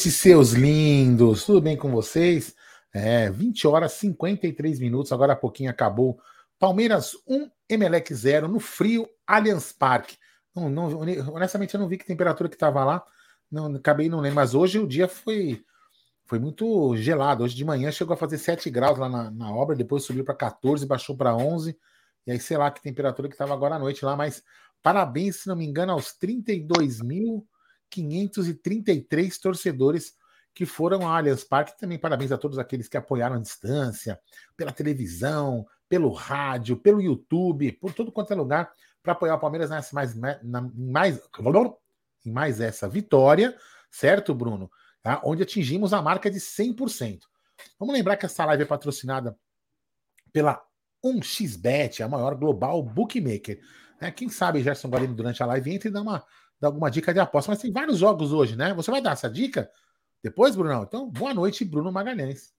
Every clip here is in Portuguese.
noite, seus lindos. Tudo bem com vocês? É, 20 horas 53 minutos, agora há pouquinho acabou. Palmeiras 1, Emelec 0 no frio Allianz Parque. Não, não, honestamente, eu não vi que temperatura que estava lá. Não, acabei não lembro, mas hoje o dia foi foi muito gelado. Hoje de manhã chegou a fazer 7 graus lá na, na obra, depois subiu para 14, baixou para 11. E aí, sei lá que temperatura que estava agora à noite lá, mas parabéns, se não me engano, aos 32 mil. 533 torcedores que foram ao Allianz Parque. Também parabéns a todos aqueles que apoiaram à distância, pela televisão, pelo rádio, pelo YouTube, por todo quanto é lugar, para apoiar o Palmeiras nessa mais, na, mais, mais essa vitória, certo, Bruno? Tá? Onde atingimos a marca de 100%. Vamos lembrar que essa live é patrocinada pela 1xBet, a maior global bookmaker. É, quem sabe Gerson Guarino durante a live entra e dá uma dar alguma dica de aposta, mas tem vários jogos hoje, né? Você vai dar essa dica depois, Brunão? Então, boa noite, Bruno Magalhães.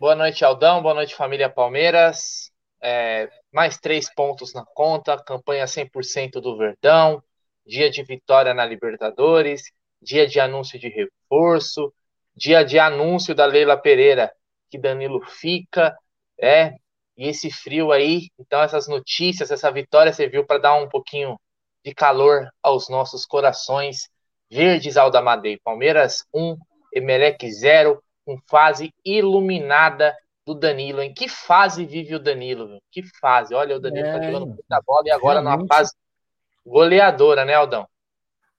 Boa noite, Aldão. Boa noite, família Palmeiras. É, mais três pontos na conta, campanha 100% do Verdão, dia de vitória na Libertadores, dia de anúncio de reforço, dia de anúncio da Leila Pereira, que Danilo fica, é, e esse frio aí, então essas notícias, essa vitória serviu para dar um pouquinho de calor aos nossos corações verdes Aldamadei. Palmeiras 1, Emelec 0, com fase iluminada do Danilo. Em que fase vive o Danilo? Viu? Que fase? Olha, o Danilo tá é, tá jogando muita bola e agora realmente... numa fase goleadora, né, Aldão?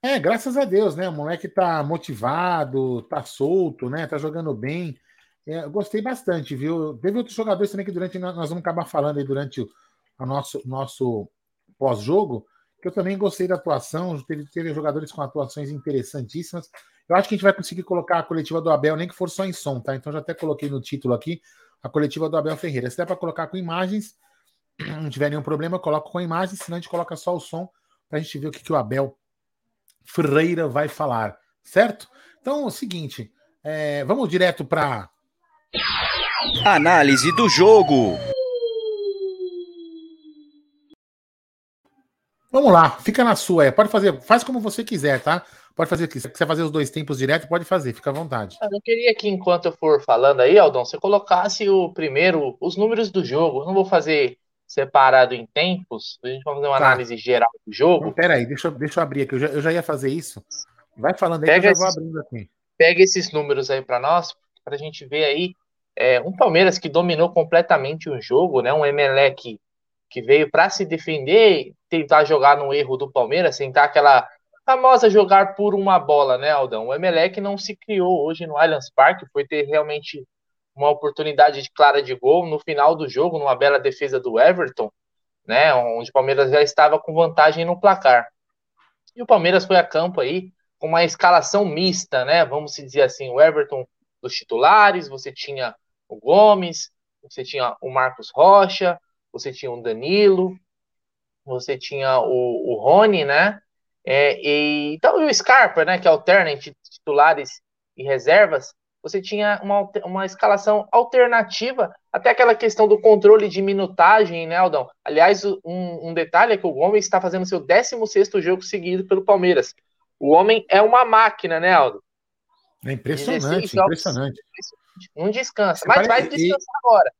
É, graças a Deus, né? O moleque tá motivado, tá solto, né? Tá jogando bem. É, gostei bastante, viu? Teve outros jogadores também que durante nós vamos acabar falando aí durante o, o nosso, nosso pós-jogo, que eu também gostei da atuação, teve, teve jogadores com atuações interessantíssimas. Eu acho que a gente vai conseguir colocar a coletiva do Abel, nem que for só em som, tá? Então já até coloquei no título aqui a coletiva do Abel Ferreira. Se der para colocar com imagens, não tiver nenhum problema, eu coloco com imagens, senão a gente coloca só o som para a gente ver o que, que o Abel Ferreira vai falar, certo? Então é o seguinte, é, vamos direto para análise do jogo. Vamos lá, fica na sua. É. Pode fazer, faz como você quiser, tá? Pode fazer aqui. Se você quiser fazer os dois tempos direto, pode fazer, fica à vontade. Eu queria que, enquanto eu for falando aí, Aldão, você colocasse o primeiro, os números do jogo. Eu não vou fazer separado em tempos, a gente vai fazer uma tá. análise geral do jogo. Então, peraí, deixa, deixa eu abrir aqui. Eu já, eu já ia fazer isso. Vai falando aí pega que eu já vou abrindo aqui. Pega esses números aí para nós, para a gente ver aí. É, um Palmeiras que dominou completamente o jogo, né? Um Emelec que veio para se defender, tentar jogar no erro do Palmeiras, tentar aquela famosa jogar por uma bola, né, Aldão? O Emelec não se criou hoje no Allianz Parque, foi ter realmente uma oportunidade de clara de gol no final do jogo, numa bela defesa do Everton, né, onde o Palmeiras já estava com vantagem no placar. E o Palmeiras foi a campo aí com uma escalação mista, né? Vamos dizer assim, o Everton dos titulares, você tinha o Gomes, você tinha o Marcos Rocha, você tinha o Danilo, você tinha o, o Rony, né? É, e, então, e o Scarpa, né? Que alterna entre titulares e reservas. Você tinha uma, uma escalação alternativa, até aquela questão do controle de minutagem, né, Aldão? Aliás, um, um detalhe é que o Gomes está fazendo seu 16 jogo seguido pelo Palmeiras. O homem é uma máquina, né, Aldo? É impressionante, impressionante. Não descansa, mas vai descansar agora.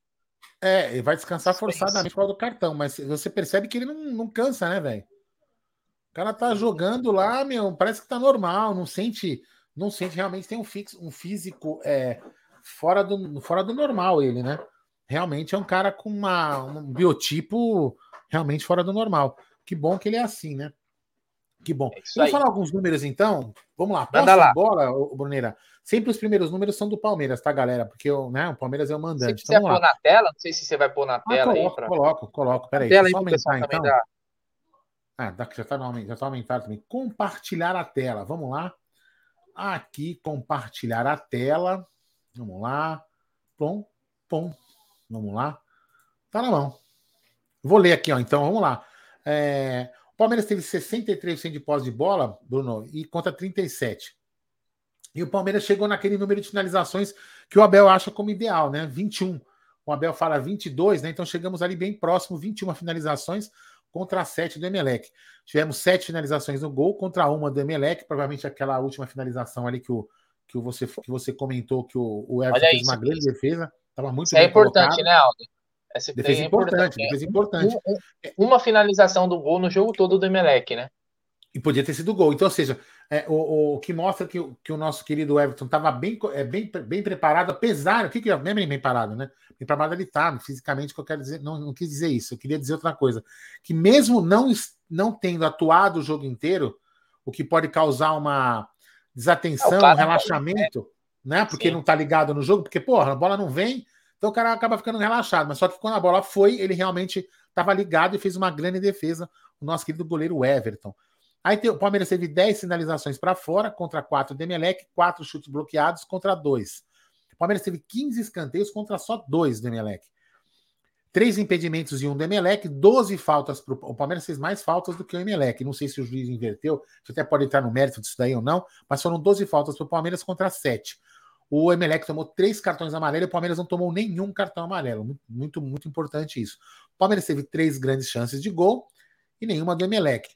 É, ele vai descansar forçadamente por causa do cartão, mas você percebe que ele não, não cansa, né, velho? O cara tá jogando lá, meu, parece que tá normal, não sente, não sente realmente tem um fixo, um físico é, fora do fora do normal ele, né? Realmente é um cara com uma, um biotipo realmente fora do normal. Que bom que ele é assim, né? Que bom. É Vamos falar alguns números então? Vamos lá. Manda lá. bola, Bruneira. Sempre os primeiros números são do Palmeiras, tá, galera? Porque o, né, o Palmeiras é o mandante. Se você então, pôr na tela, não sei se você vai pôr na ah, tela coloco, aí. Pra... Coloco, coloco. Peraí, deixa eu aumentar então. Dá... Ah, já está já tá aumentado também. Compartilhar a tela. Vamos lá. Aqui, compartilhar a tela. Vamos lá. Pom, pom. Vamos lá. Tá na mão. Vou ler aqui, ó. Então, vamos lá. É... O Palmeiras teve 63% de posse de bola, Bruno, e contra 37. E o Palmeiras chegou naquele número de finalizações que o Abel acha como ideal, né? 21. O Abel fala 22, né? Então chegamos ali bem próximo, 21 finalizações contra 7 do Emelec. Tivemos 7 finalizações no gol contra uma do Emelec, provavelmente aquela última finalização ali que, o, que, você, que você comentou que o, o Everton fez uma grande defesa. Estava muito isso é importante, colocado. né, Aldo? Essa defesa é importante, defesa importante. Uma finalização do gol no jogo todo do Emelec, né? E podia ter sido gol. Então, ou seja, é, o, o, que mostra que, que o nosso querido Everton estava bem, é, bem, bem preparado, apesar. O que, que é? Bem, bem preparado, né? Bem preparado ele está, fisicamente, que eu quero dizer. Não, não quis dizer isso, eu queria dizer outra coisa. Que mesmo não, não tendo atuado o jogo inteiro, o que pode causar uma desatenção, é, um relaxamento, né? Porque Sim. não está ligado no jogo, porque, porra, a bola não vem, então o cara acaba ficando relaxado. Mas só que quando a bola foi, ele realmente estava ligado e fez uma grande defesa, o nosso querido goleiro Everton. Aí tem, o Palmeiras teve 10 sinalizações para fora contra 4 do Emelec, 4 chutes bloqueados contra 2. O Palmeiras teve 15 escanteios contra só 2 do Emelec. 3 impedimentos e um do Emelec, 12 faltas para o Palmeiras fez mais faltas do que o Emelec. Não sei se o juiz inverteu, você até pode entrar no mérito disso daí ou não, mas foram 12 faltas para o Palmeiras contra 7. O Emelec tomou três cartões amarelos e o Palmeiras não tomou nenhum cartão amarelo. Muito, muito importante isso. O Palmeiras teve três grandes chances de gol e nenhuma do Emelec.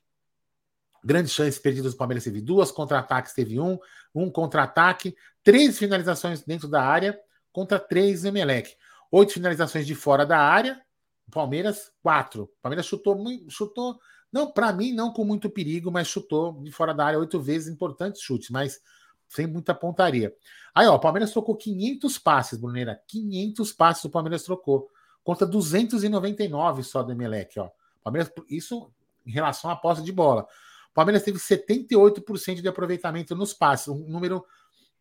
Grandes chances perdidas do Palmeiras teve duas, contra-ataques teve um, um contra-ataque, três finalizações dentro da área contra três do Emelec. Oito finalizações de fora da área, Palmeiras, quatro. O Palmeiras chutou, chutou não, para mim, não com muito perigo, mas chutou de fora da área oito vezes, importantes chutes, mas sem muita pontaria. Aí, ó, o Palmeiras trocou 500 passes, Bruneira. 500 passes o Palmeiras trocou. Contra 299 só do Emelec, ó. Palmeiras, isso em relação à posse de bola. Palmeiras teve 78% de aproveitamento nos passes, um número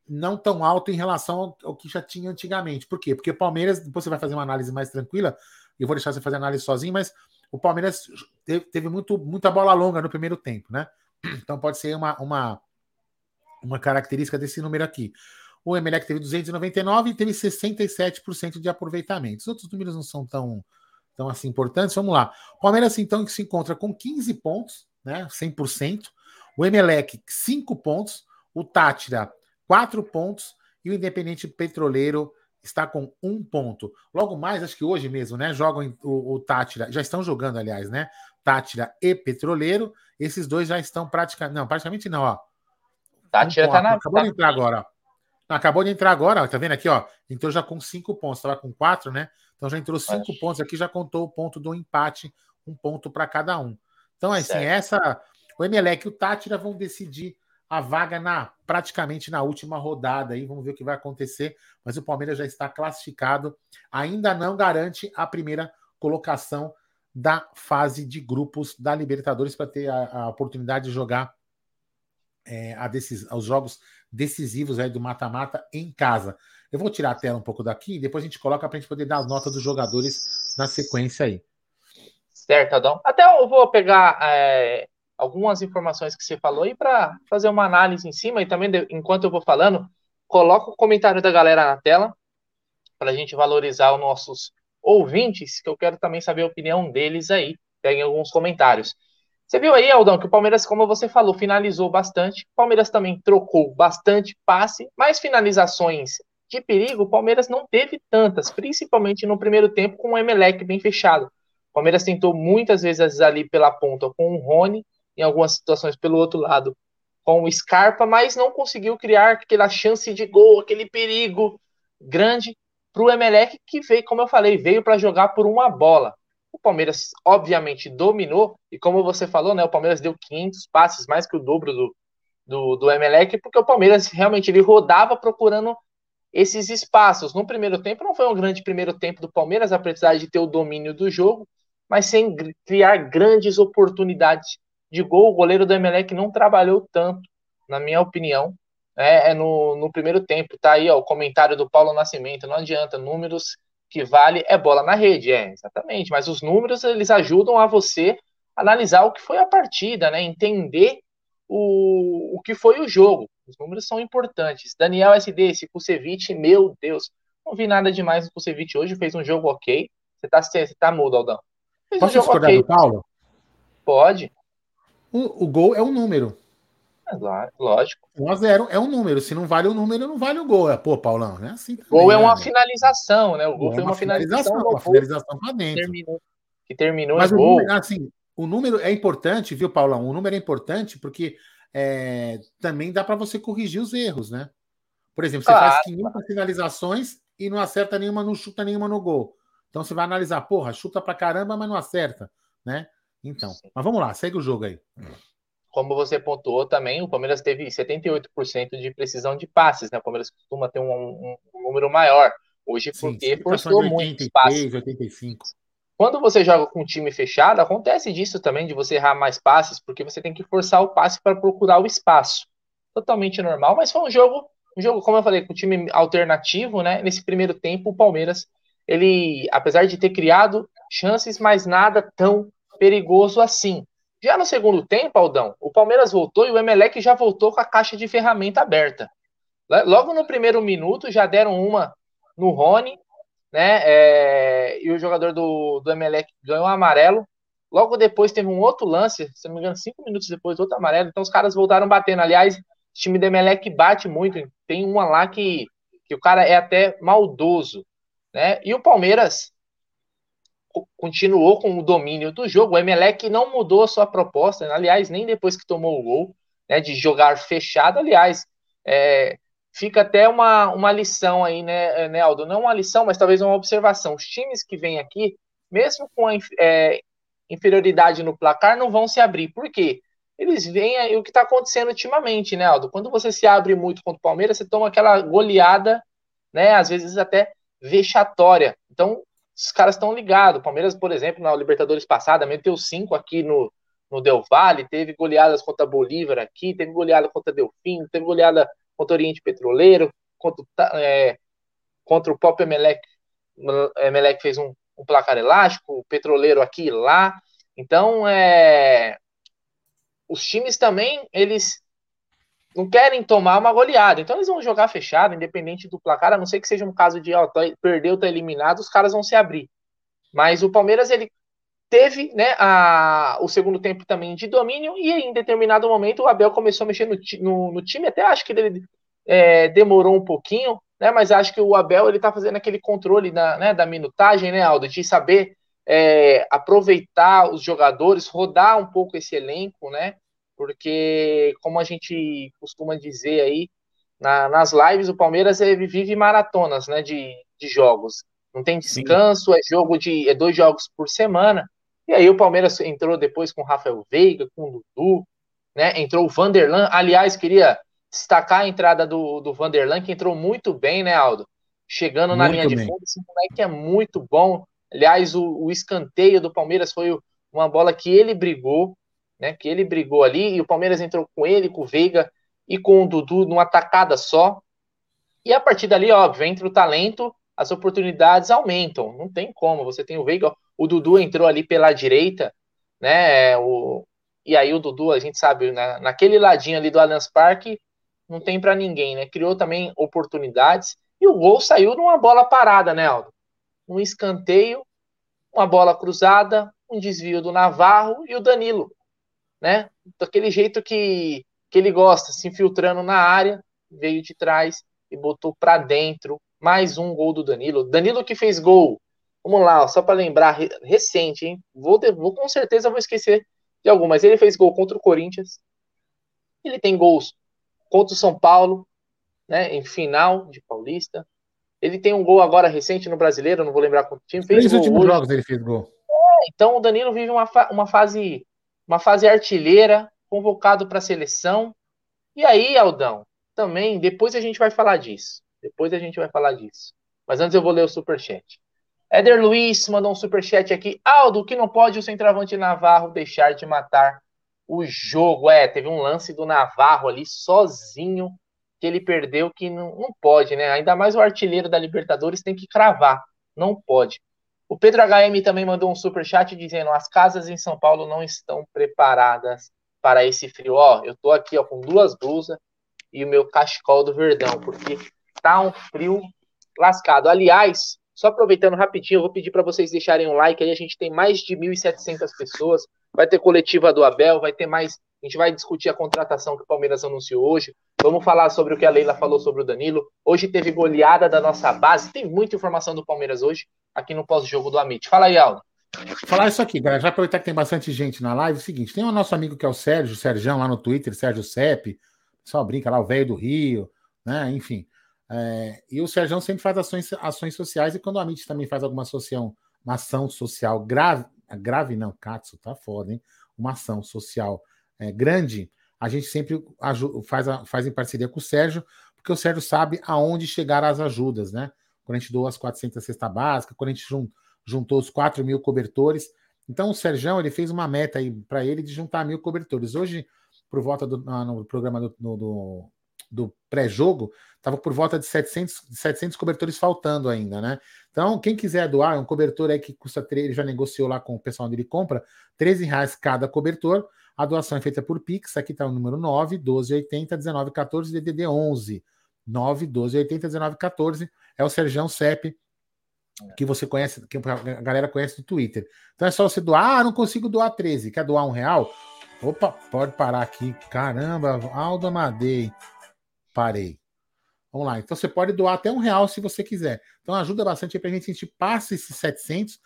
não tão alto em relação ao que já tinha antigamente. Por quê? Porque o Palmeiras, depois você vai fazer uma análise mais tranquila, eu vou deixar você fazer análise sozinho, mas o Palmeiras teve, teve muito, muita bola longa no primeiro tempo, né? Então pode ser uma, uma, uma característica desse número aqui. O Emelec teve 299 e teve 67% de aproveitamento. Os outros números não são tão, tão assim importantes. Vamos lá. O Palmeiras, então, que se encontra com 15 pontos, né? 100%. O Emelec, 5 pontos. O Tátira, 4 pontos. E o Independente Petroleiro está com um ponto. Logo mais, acho que hoje mesmo, né? Jogam o, o Tátira, já estão jogando, aliás, né? Tátira e Petroleiro. Esses dois já estão praticamente. Não, praticamente não, ó. Tátira um tá na. Acabou tá... de entrar agora, ó. Acabou de entrar agora, ó, tá vendo aqui, ó? Entrou já com cinco pontos, estava com quatro, né? Então já entrou cinco pontos aqui, já contou o ponto do empate, um ponto para cada um. Então, assim, certo. essa. O Emelec e o Tátira vão decidir a vaga na praticamente na última rodada aí, vamos ver o que vai acontecer, mas o Palmeiras já está classificado, ainda não garante a primeira colocação da fase de grupos da Libertadores para ter a, a, oportunidade de jogar é, a decis, os jogos decisivos aí do mata-mata em casa. Eu vou tirar a tela um pouco daqui e depois a gente coloca para a gente poder dar as notas dos jogadores na sequência aí. Certo, Adão. Até eu vou pegar é, algumas informações que você falou aí para fazer uma análise em cima e também, enquanto eu vou falando, coloca o comentário da galera na tela para a gente valorizar os nossos ouvintes, que eu quero também saber a opinião deles aí. Peguem alguns comentários. Você viu aí, Aldão, que o Palmeiras, como você falou, finalizou bastante. O Palmeiras também trocou bastante passe, mas finalizações de perigo, o Palmeiras não teve tantas, principalmente no primeiro tempo com o Emelec bem fechado. Palmeiras tentou muitas vezes ali pela ponta com o Rony, em algumas situações pelo outro lado com o Scarpa, mas não conseguiu criar aquela chance de gol, aquele perigo grande para o Emelec que veio, como eu falei, veio para jogar por uma bola. O Palmeiras, obviamente, dominou, e como você falou, né, o Palmeiras deu 500 passes, mais que o dobro do, do, do Emelec, porque o Palmeiras realmente ele rodava procurando esses espaços. No primeiro tempo, não foi um grande primeiro tempo do Palmeiras, apesar de ter o domínio do jogo. Mas sem criar grandes oportunidades de gol. O goleiro do Emelec não trabalhou tanto, na minha opinião, é, é no, no primeiro tempo. Tá aí ó, o comentário do Paulo Nascimento. Não adianta, números que vale é bola na rede, é, exatamente. Mas os números eles ajudam a você analisar o que foi a partida, né? Entender o, o que foi o jogo. Os números são importantes. Daniel SD, esse Kusevich, meu Deus, não vi nada demais no Kusevich hoje, fez um jogo ok. Você tá, tá mudo, Aldão. Posso discordar okay. do Paulo? Pode. O, o gol é um número. É, lógico. 1 a 0 é um número. Se não vale o número, não vale o gol. É, pô, Paulão, né? Assim também, gol é uma né? finalização, né? O gol é foi uma, finalização. finalização uma finalização para dentro. Terminou, que terminou Mas em gol. Número, assim, o número é importante, viu, Paulão? O número é importante porque é, também dá para você corrigir os erros, né? Por exemplo, você claro. faz 500 finalizações e não acerta nenhuma, não chuta nenhuma no gol. Então você vai analisar, porra, chuta pra caramba, mas não acerta, né? Então, mas vamos lá, segue o jogo aí. Como você pontuou também, o Palmeiras teve 78% de precisão de passes, né? O Palmeiras costuma ter um, um, um número maior. Hoje, porque Sim, forçou 83, muito passes. 85. Quando você joga com um time fechado, acontece disso também, de você errar mais passes, porque você tem que forçar o passe para procurar o espaço. Totalmente normal, mas foi um jogo, um jogo, como eu falei, com um time alternativo, né? Nesse primeiro tempo, o Palmeiras, ele, apesar de ter criado chances, mas nada tão perigoso assim. Já no segundo tempo, Aldão, o Palmeiras voltou e o Emelec já voltou com a caixa de ferramenta aberta. Logo no primeiro minuto, já deram uma no Rony, né? É, e o jogador do, do Emelec ganhou um amarelo. Logo depois teve um outro lance, se não me engano, cinco minutos depois, outro amarelo. Então os caras voltaram batendo. Aliás, o time do Emelec bate muito. Tem uma lá que, que o cara é até maldoso. Né? E o Palmeiras continuou com o domínio do jogo. O Emelec não mudou a sua proposta, aliás, nem depois que tomou o gol, né, de jogar fechado. Aliás, é, fica até uma, uma lição aí, né, né, Aldo? Não uma lição, mas talvez uma observação. Os times que vêm aqui, mesmo com a é, inferioridade no placar, não vão se abrir. Por quê? Eles veem aí o que está acontecendo ultimamente, né, Aldo? Quando você se abre muito contra o Palmeiras, você toma aquela goleada, né, às vezes até vexatória. Então, os caras estão ligados. O Palmeiras, por exemplo, na Libertadores passada, meteu cinco aqui no, no Del Valle, teve goleadas contra Bolívar aqui, teve goleada contra Delfim, teve goleada contra Oriente Petroleiro, contra, é, contra o próprio Emelec. Emelec fez um, um, placar elástico, o Petroleiro aqui e lá. Então, é, os times também, eles não querem tomar uma goleada. Então, eles vão jogar fechado, independente do placar, a não ser que seja um caso de ó, tá, perdeu, tá eliminado, os caras vão se abrir. Mas o Palmeiras, ele teve né, a, o segundo tempo também de domínio, e em determinado momento o Abel começou a mexer no, no, no time, até acho que ele é, demorou um pouquinho, né, mas acho que o Abel ele tá fazendo aquele controle da, né, da minutagem, né, Aldo, de saber é, aproveitar os jogadores, rodar um pouco esse elenco, né, porque como a gente costuma dizer aí na, nas lives, o Palmeiras vive maratonas, né, de, de jogos. Não tem descanso, Sim. é jogo de é dois jogos por semana. E aí o Palmeiras entrou depois com o Rafael Veiga, com o Dudu, né? Entrou o Vanderlan. Aliás, queria destacar a entrada do, do Vanderlan, que entrou muito bem, né, Aldo? Chegando na linha bem. de fundo, esse moleque é muito bom. Aliás, o, o escanteio do Palmeiras foi uma bola que ele brigou, né? Que ele brigou ali, e o Palmeiras entrou com ele, com o Veiga e com o Dudu numa tacada só. E a partir dali, óbvio, entre o talento, as oportunidades aumentam. Não tem como. Você tem o Veiga, o Dudu entrou ali pela direita, né? O, e aí o Dudu, a gente sabe, na, naquele ladinho ali do Allianz Parque, não tem para ninguém, né? Criou também oportunidades e o gol saiu numa bola parada, né, Aldo? Um escanteio, uma bola cruzada, um desvio do Navarro e o Danilo, né? Daquele jeito que, que ele gosta, se infiltrando na área, veio de trás e botou para dentro. Mais um gol do Danilo. Danilo que fez gol Vamos lá, só para lembrar, recente, hein? Vou, vou com certeza vou esquecer de algum, mas ele fez gol contra o Corinthians. Ele tem gols contra o São Paulo, né? Em final de Paulista. Ele tem um gol agora recente no Brasileiro, não vou lembrar quanto time. Fez Três últimos hoje. jogos ele fez gol. É, então o Danilo vive uma, fa uma fase uma fase artilheira, convocado para a seleção. E aí, Aldão, também depois a gente vai falar disso. Depois a gente vai falar disso. Mas antes eu vou ler o superchat. Éder Luiz mandou um superchat aqui. Aldo, que não pode o centroavante Navarro deixar de matar o jogo. É, teve um lance do Navarro ali sozinho que ele perdeu que não, não pode, né? Ainda mais o artilheiro da Libertadores tem que cravar. Não pode. O Pedro HM também mandou um super chat dizendo: as casas em São Paulo não estão preparadas para esse frio. Ó, eu tô aqui ó, com duas blusas e o meu cachecol do Verdão, porque tá um frio lascado. Aliás, só aproveitando rapidinho, eu vou pedir para vocês deixarem um like aí. A gente tem mais de 1.700 pessoas. Vai ter coletiva do Abel, vai ter mais. A gente vai discutir a contratação que o Palmeiras anunciou hoje. Vamos falar sobre o que a Leila falou sobre o Danilo. Hoje teve goleada da nossa base. Tem muita informação do Palmeiras hoje aqui no pós-jogo do Amit. Fala aí, Aldo. Falar isso aqui, galera. Já aproveitar que tem bastante gente na live. É o seguinte: tem o nosso amigo que é o Sérgio, o Sérgio lá no Twitter, Sérgio Sepp. Só brinca lá, o velho do Rio, né? Enfim. É, e o Sérgio sempre faz ações, ações sociais, e quando o Amit também faz alguma ação, uma ação social grave, grave não, Katsu, tá foda, hein? Uma ação social é, grande, a gente sempre faz, faz em parceria com o Sérgio, porque o Sérgio sabe aonde chegar as ajudas, né? Quando a gente doou as 400 cesta básica, quando a gente juntou os 4 mil cobertores. Então o Sérgio ele fez uma meta aí para ele de juntar mil cobertores. Hoje, por volta do no programa do, do, do pré-jogo, estava por volta de 700, 700 cobertores faltando ainda, né? Então, quem quiser doar, um cobertor aí que custa, ele já negociou lá com o pessoal onde ele compra, 13 reais cada cobertor. A doação é feita por Pix, aqui está o número 9 1280 1914 DDD 11 9 1280 1914 é o Serjão CEP que você conhece, que a galera conhece do Twitter. Então é só você doar, ah, não consigo doar 13, quer doar um real? Opa, pode parar aqui. Caramba, Aldo Amadei. Parei. Vamos lá. Então você pode doar até um real se você quiser. Então ajuda bastante para a gente. A gente passa esses 700,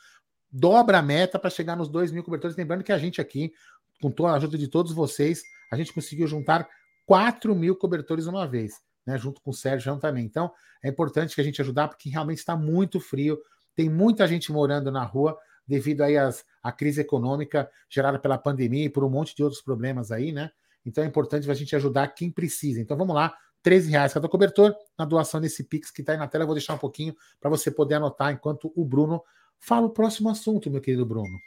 dobra a meta para chegar nos 2 mil cobertores. Lembrando que a gente aqui, com toda a ajuda de todos vocês, a gente conseguiu juntar 4 mil cobertores uma vez né, junto com o Sérgio também. Então, é importante que a gente ajudar, porque realmente está muito frio, tem muita gente morando na rua devido aí às, à crise econômica gerada pela pandemia e por um monte de outros problemas aí, né? Então é importante a gente ajudar quem precisa. Então vamos lá, 13 reais cada cobertor na doação desse Pix que está aí na tela. Eu vou deixar um pouquinho para você poder anotar enquanto o Bruno fala o próximo assunto, meu querido Bruno.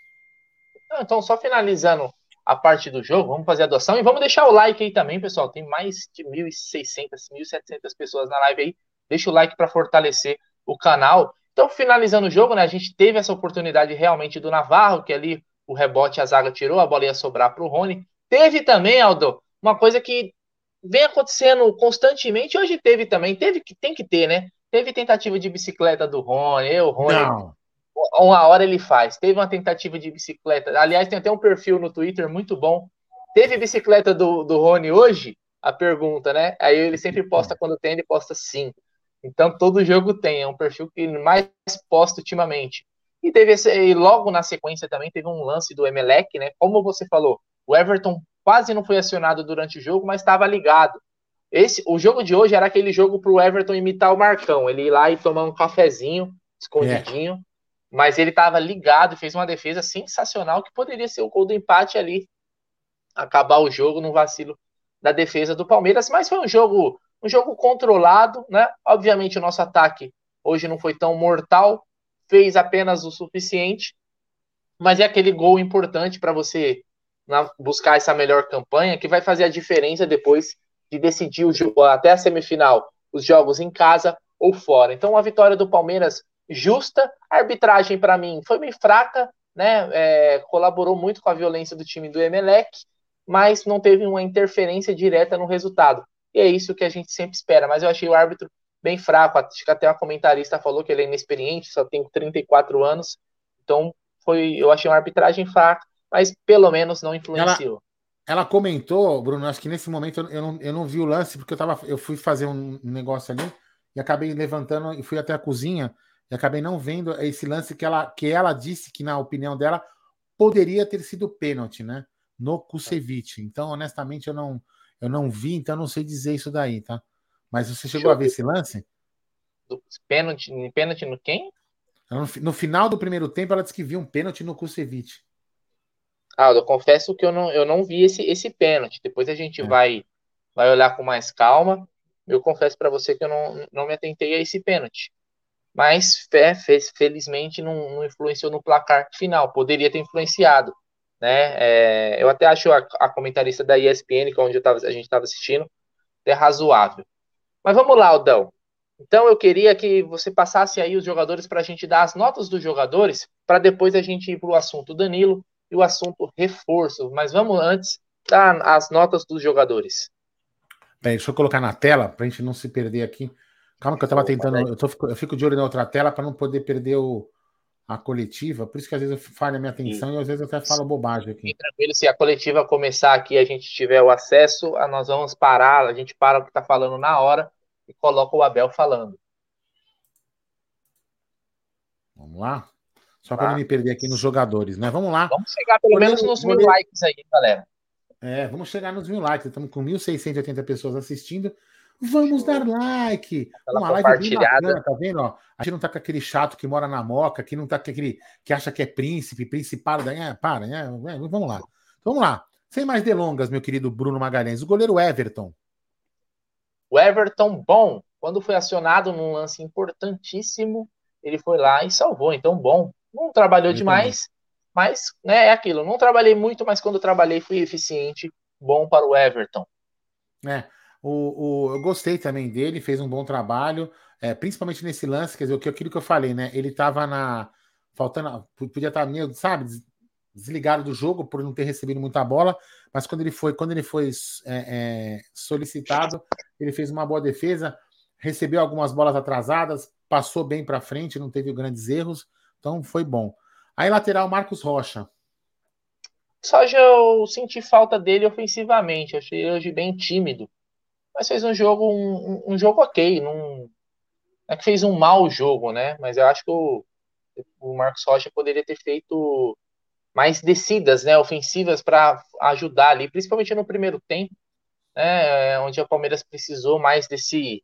Então, só finalizando a parte do jogo, vamos fazer a doação e vamos deixar o like aí também, pessoal. Tem mais de 1.600, 1.700 pessoas na live aí. Deixa o like para fortalecer o canal. Então, finalizando o jogo, né, a gente teve essa oportunidade realmente do Navarro, que ali o rebote a zaga tirou, a bola ia sobrar para o Rony. Teve também, Aldo, uma coisa que vem acontecendo constantemente, hoje teve também, teve que tem que ter, né? Teve tentativa de bicicleta do Rony, eu, Rony. Não uma hora ele faz. Teve uma tentativa de bicicleta. Aliás, tem até um perfil no Twitter muito bom. Teve bicicleta do, do Rony hoje? A pergunta, né? Aí ele sempre posta quando tem, ele posta sim. Então todo jogo tem, é um perfil que mais posta ultimamente. E teve esse, e logo na sequência também teve um lance do Emelec, né? Como você falou, o Everton quase não foi acionado durante o jogo, mas estava ligado. Esse, o jogo de hoje era aquele jogo para o Everton imitar o Marcão, ele ir lá e tomar um cafezinho escondidinho. É mas ele estava ligado, fez uma defesa sensacional que poderia ser o gol do empate ali, acabar o jogo no vacilo da defesa do Palmeiras, mas foi um jogo, um jogo controlado, né? Obviamente o nosso ataque hoje não foi tão mortal, fez apenas o suficiente, mas é aquele gol importante para você na, buscar essa melhor campanha que vai fazer a diferença depois de decidir o até a semifinal, os jogos em casa ou fora. Então a vitória do Palmeiras justa. A arbitragem, para mim, foi meio fraca, né? É, colaborou muito com a violência do time do Emelec, mas não teve uma interferência direta no resultado. E é isso que a gente sempre espera. Mas eu achei o árbitro bem fraco. Acho que até uma comentarista falou que ele é inexperiente, só tem 34 anos. Então, foi, eu achei uma arbitragem fraca, mas pelo menos não influenciou. Ela, ela comentou, Bruno, acho que nesse momento eu não, eu não vi o lance, porque eu, tava, eu fui fazer um negócio ali e acabei levantando e fui até a cozinha e acabei não vendo esse lance que ela, que ela disse que, na opinião dela, poderia ter sido pênalti, né? No Kusevich. Então, honestamente, eu não, eu não vi, então não sei dizer isso daí, tá? Mas você chegou a ver esse lance? Pênalti, pênalti no quem? No, no, final do primeiro tempo, ela disse que viu um pênalti no Kusevich. Ah, eu confesso que eu não, eu não vi esse, esse pênalti. Depois a gente é. vai, vai olhar com mais calma. Eu confesso para você que eu não, não me atentei a esse pênalti. mas é, fez, felizmente não, não, influenciou no placar final. Poderia ter influenciado, né? É, eu até acho a, a, comentarista da ESPN, que é onde tava, a gente estava assistindo, é razoável. Mas vamos lá, Aldão. Então eu queria que você passasse aí os jogadores para a gente dar as notas dos jogadores, para depois a gente ir para o assunto Danilo e o assunto reforço. Mas vamos antes dar as notas dos jogadores. Bem, deixa eu colocar na tela para a gente não se perder aqui. Calma que eu estava tentando, eu, tô, eu, fico de olho na outra tela para não poder perder o, a coletiva, por isso que às vezes eu falho a minha atenção e, e às vezes eu até falo bobagem aqui. tranquilo, se a coletiva começar aqui a gente tiver o acesso, nós vamos parar, a gente para o que está falando na hora e coloca o Abel falando. Vamos lá? Só para não me perder aqui nos jogadores, né? Vamos lá. Vamos chegar pelo menos nos mil likes aí, galera. É, vamos chegar nos mil likes. Estamos com 1.680 pessoas assistindo. Vamos dar like. Aquela Uma live bem bacana, tá vendo? Ó, a gente não tá com aquele chato que mora na moca, que não tá com aquele que acha que é príncipe, principado. Da... É, para, né? É, vamos lá. Vamos lá. Sem mais delongas, meu querido Bruno Magalhães. O goleiro Everton. O Everton, bom, quando foi acionado num lance importantíssimo, ele foi lá e salvou. Então, bom. Não trabalhou demais, mas né, é aquilo. Não trabalhei muito, mas quando trabalhei fui eficiente. Bom para o Everton. É. O, o, eu gostei também dele, fez um bom trabalho, é, principalmente nesse lance, quer dizer, aquilo que eu falei, né? Ele estava na. Faltando. Podia estar meio, sabe, desligado do jogo por não ter recebido muita bola, mas quando ele foi, quando ele foi é, é, solicitado, ele fez uma boa defesa, recebeu algumas bolas atrasadas, passou bem para frente, não teve grandes erros, então foi bom. Aí lateral Marcos Rocha. Só já eu senti falta dele ofensivamente, achei hoje bem tímido mas fez um jogo um, um jogo ok, não, não é que fez um mau jogo, né? Mas eu acho que o, o Marcos Rocha poderia ter feito mais descidas, né, ofensivas para ajudar ali, principalmente no primeiro tempo, né, onde a Palmeiras precisou mais desse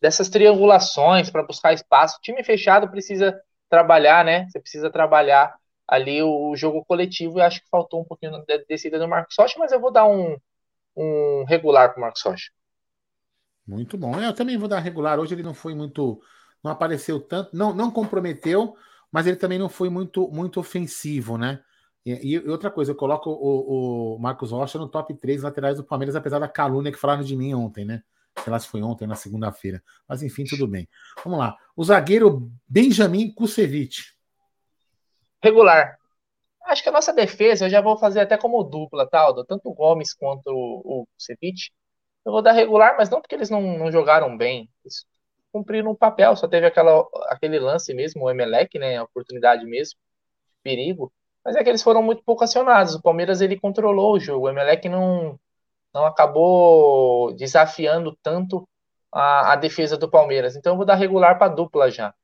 dessas triangulações para buscar espaço. O time fechado precisa trabalhar, né? Você precisa trabalhar ali o jogo coletivo e acho que faltou um pouquinho de descida do Marcos Rocha, mas eu vou dar um, um regular para o Marcos Rocha. Muito bom. Eu também vou dar regular. Hoje ele não foi muito. Não apareceu tanto. Não, não comprometeu, mas ele também não foi muito, muito ofensivo, né? E, e outra coisa, eu coloco o, o, Marcos Rocha no top 3 laterais do Palmeiras, apesar da calúnia que falaram de mim ontem, né? Sei lá se foi ontem, na segunda-feira. Mas enfim, tudo bem. Vamos lá. O zagueiro Benjamin Kusevich. Regular. Acho que a nossa defesa eu já vou fazer até como dupla, tá, Tanto o Gomes quanto o, o Kusevich eu vou dar regular, mas não porque eles não, não jogaram bem. Eles cumpriram o papel, só teve aquela, aquele lance mesmo, o Emelec, né? A oportunidade mesmo, perigo. Mas é que eles foram muito pouco acionados. O Palmeiras ele controlou o jogo. O Emelec não, não acabou desafiando tanto a, a defesa do Palmeiras. Então eu vou dar regular para dupla já.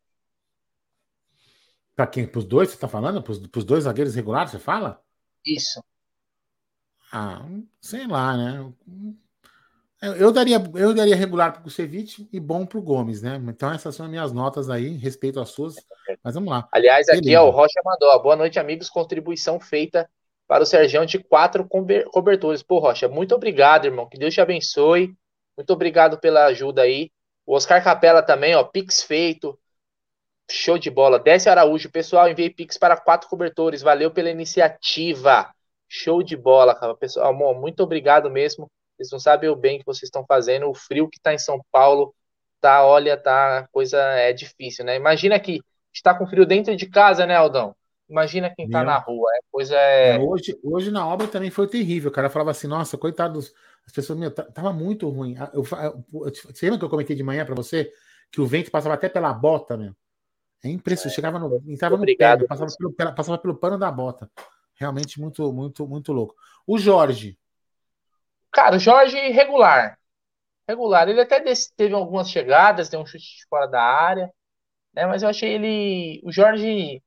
Para quem? Para os dois, você está falando? Para os dois zagueiros regulares, você fala? Isso. Ah, sei lá, né? Eu daria, eu daria regular para o Kusevich e bom para o Gomes, né? Então essas são as minhas notas aí, respeito às suas. Mas vamos lá. Aliás, aqui ó, o Rocha mandou. Boa noite, amigos. Contribuição feita para o Sergião de quatro cobertores. Pô, Rocha, muito obrigado, irmão. Que Deus te abençoe. Muito obrigado pela ajuda aí. O Oscar Capela também, ó, Pix feito. Show de bola. Desce Araújo, pessoal, enviei Pix para quatro cobertores. Valeu pela iniciativa. Show de bola, cara. Pessoal, amor, muito obrigado mesmo. Vocês não sabem o bem que vocês estão fazendo. O frio que está em São Paulo, tá, olha, tá, coisa é difícil, né? Imagina que está com frio dentro de casa, né, Aldão? Imagina quem está na rua, é coisa é... é... hoje, hoje na obra também foi terrível. O cara falava assim, nossa, coitados, as pessoas, meu, tava muito ruim. Ah, eu, eu, eu, você lembra que eu comentei de manhã para você que o vento passava até pela bota, meu? É impressionante, é, chegava no, entrava obrigado, no pé, passava pelo, passava pelo pano da bota. Realmente muito, muito, muito louco. O Jorge, Cara, o Jorge regular. Regular. Ele até teve algumas chegadas, deu um chute de fora da área, né? Mas eu achei ele. O Jorge.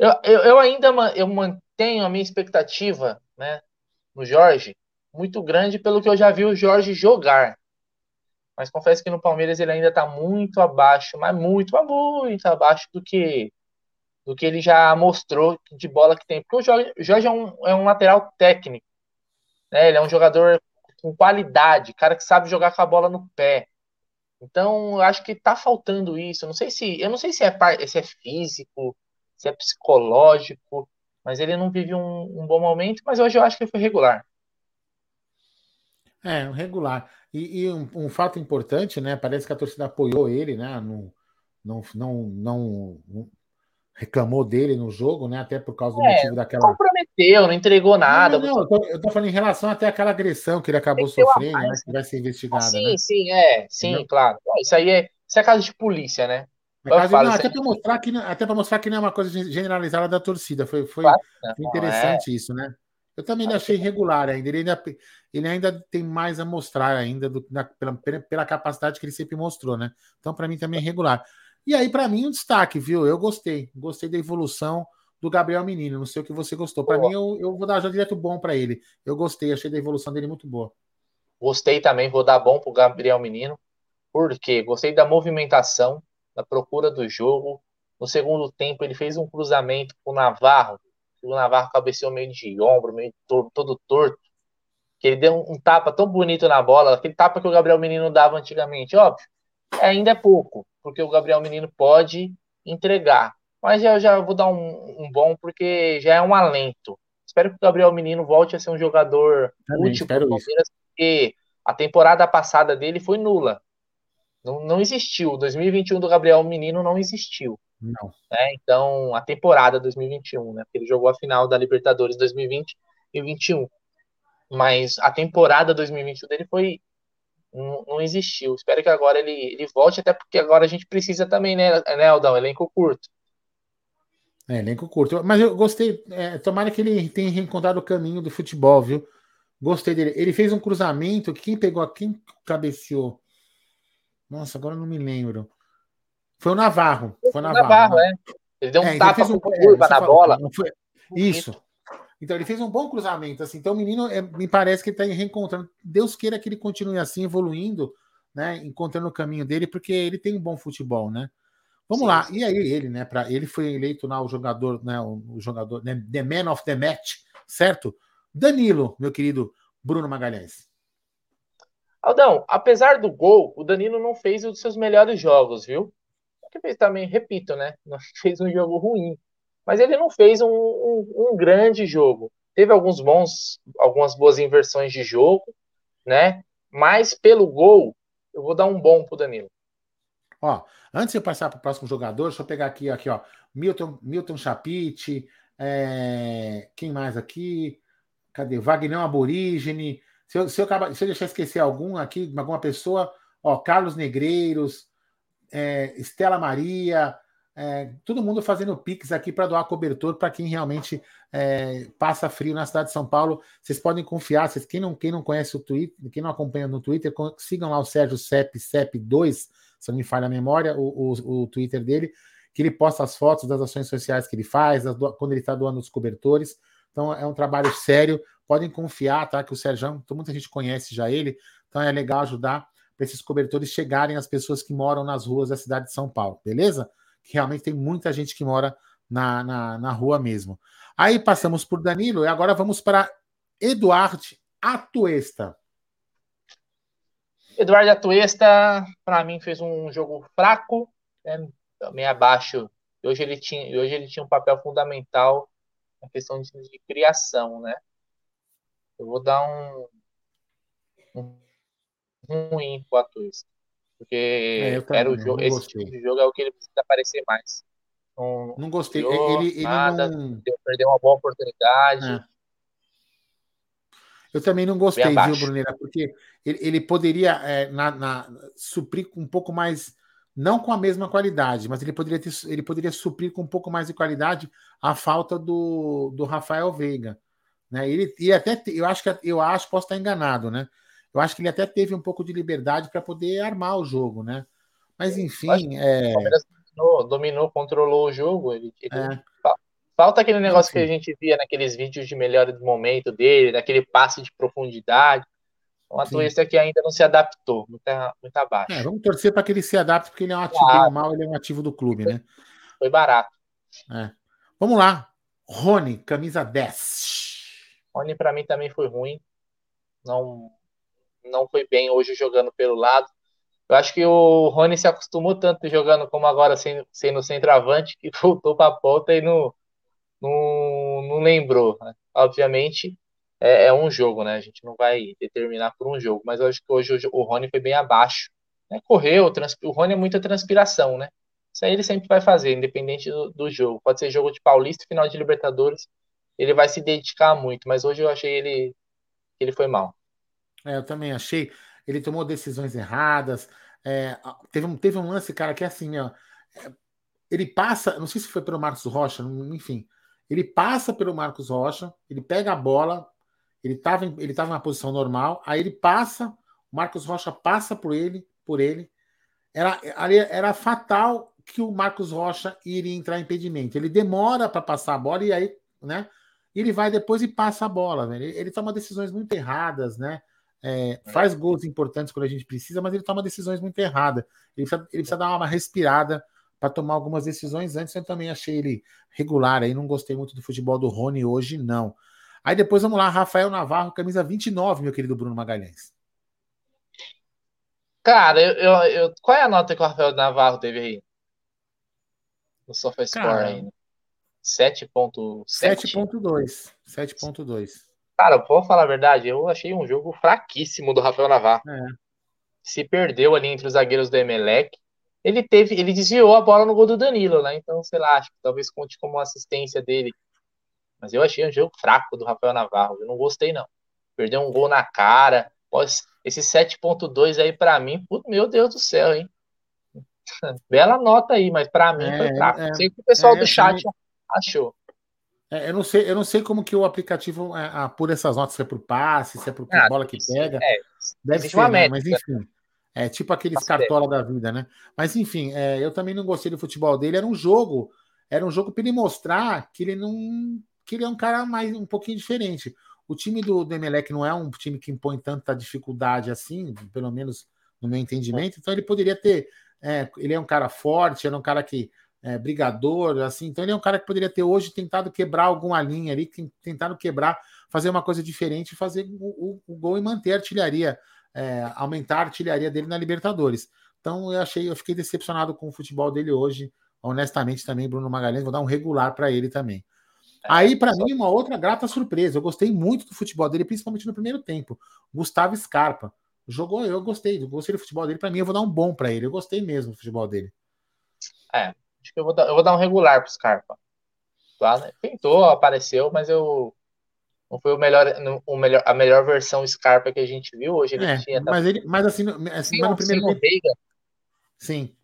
Eu, eu, eu ainda eu mantenho a minha expectativa, né? No Jorge, muito grande pelo que eu já vi o Jorge jogar. Mas confesso que no Palmeiras ele ainda está muito abaixo, mas muito, mas muito abaixo do que do que ele já mostrou de bola que tem. Porque o Jorge, o Jorge é, um, é um lateral técnico. Né? Ele é um jogador com qualidade, cara que sabe jogar com a bola no pé. Então, eu acho que tá faltando isso. Eu não sei se, eu não sei se é, se é físico, se é psicológico, mas ele não vive um, um bom momento. Mas hoje eu acho que ele foi regular. É, regular. E, e um, um, fato importante, né? Parece que a torcida apoiou ele, né? Não, não, não, não, reclamou dele no jogo, né? Até por causa do é, motivo daquela. Comprometeu, não entregou nada. Não, não, não eu, tô, eu, tô, falando em relação até àquela agressão que ele acabou sofrendo, né? Que vai ser investigada. Ah, sim, né? sim, é, sim, Entendeu? claro. Isso aí é, isso é caso de polícia, né? Caso, falo, não, até para mostrar que até para mostrar que não é uma coisa generalizada da torcida. Foi, foi, foi interessante é. isso, né? Eu também achei irregular ainda. Ele ainda, ele ainda tem mais a mostrar ainda do, na, pela, pela capacidade que ele sempre mostrou, né? Então, para mim, também é irregular. E aí, para mim, um destaque, viu? Eu gostei. Gostei da evolução do Gabriel Menino. Não sei o que você gostou. Para mim, eu, eu vou dar já direto bom para ele. Eu gostei, achei da evolução dele muito boa. Gostei também, vou dar bom pro Gabriel Menino. Porque gostei da movimentação, da procura do jogo. No segundo tempo, ele fez um cruzamento com o Navarro o Navarro cabeceou meio de ombro, meio todo, todo torto. Que ele deu um, um, tapa tão bonito na bola, aquele tapa que o Gabriel Menino dava antigamente, óbvio. Ainda é pouco, porque o Gabriel Menino pode entregar. Mas eu já vou dar um, um bom, porque já é um alento. Espero que o Gabriel Menino volte a ser um jogador Também, útil para o Palmeiras, porque a temporada passada dele foi nula. Não, não existiu. 2021 do Gabriel Menino não existiu. Não. Né? Então, a temporada 2021, né? Porque ele jogou a final da Libertadores 2020 e 2021. Mas a temporada 2021 dele foi. Não, não, existiu. Espero que agora ele, ele volte, até porque agora a gente precisa também, né, né Aldão? Elenco curto. É, elenco curto. Mas eu gostei. É, tomara que ele tenha reencontrado o caminho do futebol, viu? Gostei dele. Ele fez um cruzamento. Quem pegou? Quem cabeceou? Nossa, agora não me lembro. Foi o Navarro. Foi o Navarro, Navarro né? é. Ele deu um é, tapa um, com curva é, na bola. Foi, isso. Então ele fez um bom cruzamento, assim. Então o menino é, me parece que está reencontrando. Deus queira que ele continue assim, evoluindo, né? Encontrando o caminho dele, porque ele tem um bom futebol, né? Vamos sim, lá. Sim. E aí ele, né? Para ele foi eleito lá o jogador, né? O, o jogador, né, the man of the match, certo? Danilo, meu querido Bruno Magalhães. Aldão, apesar do gol, o Danilo não fez um dos seus melhores jogos, viu? que fez também, repito, né? Não fez um jogo ruim. Mas ele não fez um, um, um, grande jogo. Teve alguns bons, algumas boas inversões de jogo, né? Mas pelo gol, eu vou dar um bom pro Danilo. Ó, antes de eu passar para o próximo jogador, deixa eu pegar aqui, aqui, ó. Milton, Milton Chapite, é... quem mais aqui? Cadê? Wagner Aborígene. Se eu, se, eu acabar, se eu deixar esquecer algum aqui, alguma pessoa, ó, Carlos Negreiros, é, Estela Maria, é, todo mundo fazendo pix aqui para doar cobertor para quem realmente é, passa frio na cidade de São Paulo. Vocês podem confiar, vocês, quem, não, quem não conhece o Twitter, quem não acompanha no Twitter, sigam lá o Sérgio Cep, Cep2, se não me falha a memória, o, o, o, Twitter dele, que ele posta as fotos das ações sociais que ele faz, quando ele está doando os cobertores. Então é um trabalho sério, podem confiar, tá? Que o Sérgio, muita gente conhece já ele, então é legal ajudar para esses cobertores chegarem às pessoas que moram nas ruas da cidade de São Paulo, beleza? Que realmente tem muita gente que mora na, na, na rua mesmo. Aí passamos por Danilo e agora vamos para Eduardo Atuesta. Eduardo Atuesta, para mim, fez um jogo fraco, né, meio abaixo. Hoje ele, tinha, hoje ele tinha um papel fundamental na questão de, de criação, né? Eu vou dar um, um ruim pro Atuista. Porque é, era o jogo, esse tipo de jogo é o que ele precisa aparecer mais. Não, não gostei. Ele, ele nada, não... perdeu uma boa oportunidade. É. Eu também não gostei, viu, Brunera? Porque ele, ele poderia é, na, na, suprir um pouco mais, não com a mesma qualidade, mas ele poderia, ter, ele poderia suprir com um pouco mais de qualidade a falta do, do Rafael Veiga. Né? Ele, e até eu acho que eu acho, posso estar enganado, né? eu acho que ele até teve um pouco de liberdade para poder armar o jogo, né? Mas enfim. É... O Palmeiras dominou, dominou, controlou o jogo. Ele, ele... É. Falta aquele negócio que a gente via naqueles vídeos de melhor do momento dele, daquele passe de profundidade. O Atuesta aqui ainda não se adaptou, muito, abaixo. É, vamos torcer para que ele se adapte, porque ele é um ativo claro. mal, ele é um ativo do clube, né? Foi barato. É. Vamos lá. Rony, camisa 10. Rony, para mim, também foi ruim. Não, não foi bem hoje jogando pelo lado. Eu acho que o Rony se acostumou tanto jogando como agora sendo, sendo centroavante que voltou para a ponta e não, não, não lembrou. Né? Obviamente é, é, um jogo, né? A gente não vai determinar por um jogo, mas eu acho que hoje o Rony foi bem abaixo. Né? Correu, o Rony é muita transpiração, né? Isso aí ele sempre vai fazer, independente do, do jogo. Pode ser jogo de Paulista, final de Libertadores, ele vai se dedicar muito, mas hoje eu achei ele ele foi mal. É, eu também achei. Ele tomou decisões erradas. É, teve, um, teve um lance, cara, que é assim, ó. É, ele passa, não sei se foi pelo Marcos Rocha, enfim. Ele passa pelo Marcos Rocha, ele pega a bola, ele estava ele tava na posição normal, aí ele passa, o Marcos Rocha passa por ele, por ele. Era, era fatal que o Marcos Rocha iria entrar em impedimento. Ele demora para passar a bola e aí, né? Ele vai depois e passa a bola, Ele, ele toma decisões muito erradas, né? É, é, faz gols importantes quando a gente precisa, mas ele toma decisões muito erradas. Ele precisa, ele precisa dar uma respirada para tomar algumas decisões antes. Eu também achei ele regular aí, não gostei muito do futebol do Rony hoje, não. Aí depois vamos lá, Rafael Navarro, camisa 29, meu querido Bruno Magalhães. Cara, eu, eu, eu qual é a nota que o Rafael Navarro teve aí? No SofaScore ainda. 7.7? 7.2. 7.2. Cara, vou falar a verdade, eu achei um jogo fraquíssimo do Rafael Navarro. É. Se perdeu ali entre os zagueiros do Emelec. Ele teve, ele desviou a bola no gol do Danilo, né? Então, sei lá, acho que talvez conte como assistência dele. Mas eu achei um jogo fraco do Rafael Navarro. Eu não gostei, não. Perdeu um gol na cara. Esse 7.2 aí, para mim, meu Deus do céu, hein? Bela nota aí, mas para mim é, foi fraco. É, sei que o pessoal é, do chat achou. É, eu, não sei, eu não sei como que o aplicativo é, apura essas notas, se é por passe, se é por ah, bola que pega. É, Deve ser, né? mas enfim. É tipo aqueles cartola da vida, né? Mas enfim, é, eu também não gostei do futebol dele. Era um jogo, era um jogo para ele mostrar que ele não. que ele é um cara mais um pouquinho diferente. O time do, do Emelec não é um time que impõe tanta dificuldade assim, pelo menos no meu entendimento. Então ele poderia ter. É, ele é um cara forte, era um cara que é, brigador, assim. Então ele é um cara que poderia ter hoje tentado quebrar alguma linha ali, tentado quebrar, fazer uma coisa diferente, fazer o, o, o gol e manter a artilharia, é, aumentar a artilharia dele na Libertadores. Então eu achei, eu fiquei decepcionado com o futebol dele hoje, honestamente também, Bruno Magalhães, vou dar um regular para ele também. É, Aí, para mim, uma outra grata surpresa. Eu gostei muito do futebol dele, principalmente no primeiro tempo. Gustavo Scarpa. Jogou, eu gostei. gostei do futebol dele. Para mim, eu vou dar um bom para ele. Eu gostei mesmo do futebol dele. É, Acho que eu vou dar, eu vou dar um regular pro Scarpa. Tá? Tentou, apareceu, mas eu não foi o melhor, o melhor, a melhor versão Scarpa que a gente viu. Hoje ele é, tinha. Mas, ele, mas assim, assim mas no primeiro sem o Veiga. Sim.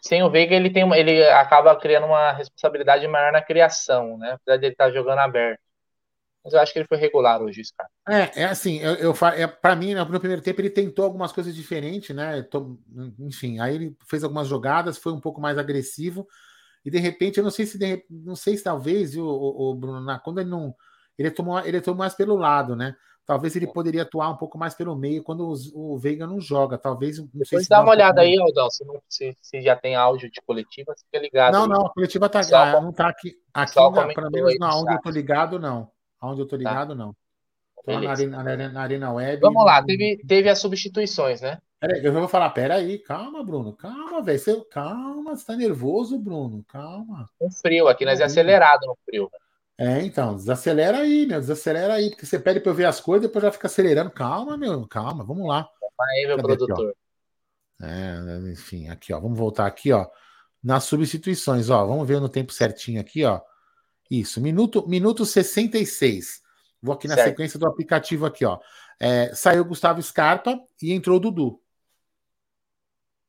Sem o Veiga, ele, tem ele acaba criando uma responsabilidade maior na criação, né? Apesar de ele estar jogando aberto. Mas eu acho que ele foi regular hoje, Scarpa. É, é assim, eu, eu é, para mim, no primeiro tempo, ele tentou algumas coisas diferentes, né? Enfim, aí ele fez algumas jogadas, foi um pouco mais agressivo, e de repente, eu não sei se de, não sei se talvez o, o, o Bruno, na, quando ele não. Ele tomou, ele tomou mais pelo lado, né? Talvez ele poderia atuar um pouco mais pelo meio quando o, o Veiga não joga. Talvez. Não Depois dá uma olhada aí, Aldão. Se, não, se, se, já tem áudio de coletiva, fica ligado. Não, aí. não, a coletiva tá, ah, não tá aqui. Aqui, pelo menos não, onde eu tô ligado, não. Onde eu tô tá. ligado, tá. não. Então, na, arena, na Arena Web. Vamos lá, teve, teve as substituições, né? Peraí, eu vou falar, peraí, calma, Bruno, calma, velho. Você, calma, você tá nervoso, Bruno, calma. Um frio aqui, nós é acelerado no frio. É, então, desacelera aí, meu, desacelera aí, porque você pede pra eu ver as coisas, depois já fica acelerando. Calma, meu, calma, vamos lá. Calma aí, meu Cadê produtor. Aqui, é, enfim, aqui, ó, vamos voltar aqui, ó, nas substituições, ó, vamos ver no tempo certinho aqui, ó. Isso, minuto, minuto 66. Vou aqui na certo. sequência do aplicativo aqui, ó. É, saiu Gustavo Scarpa e entrou o Dudu.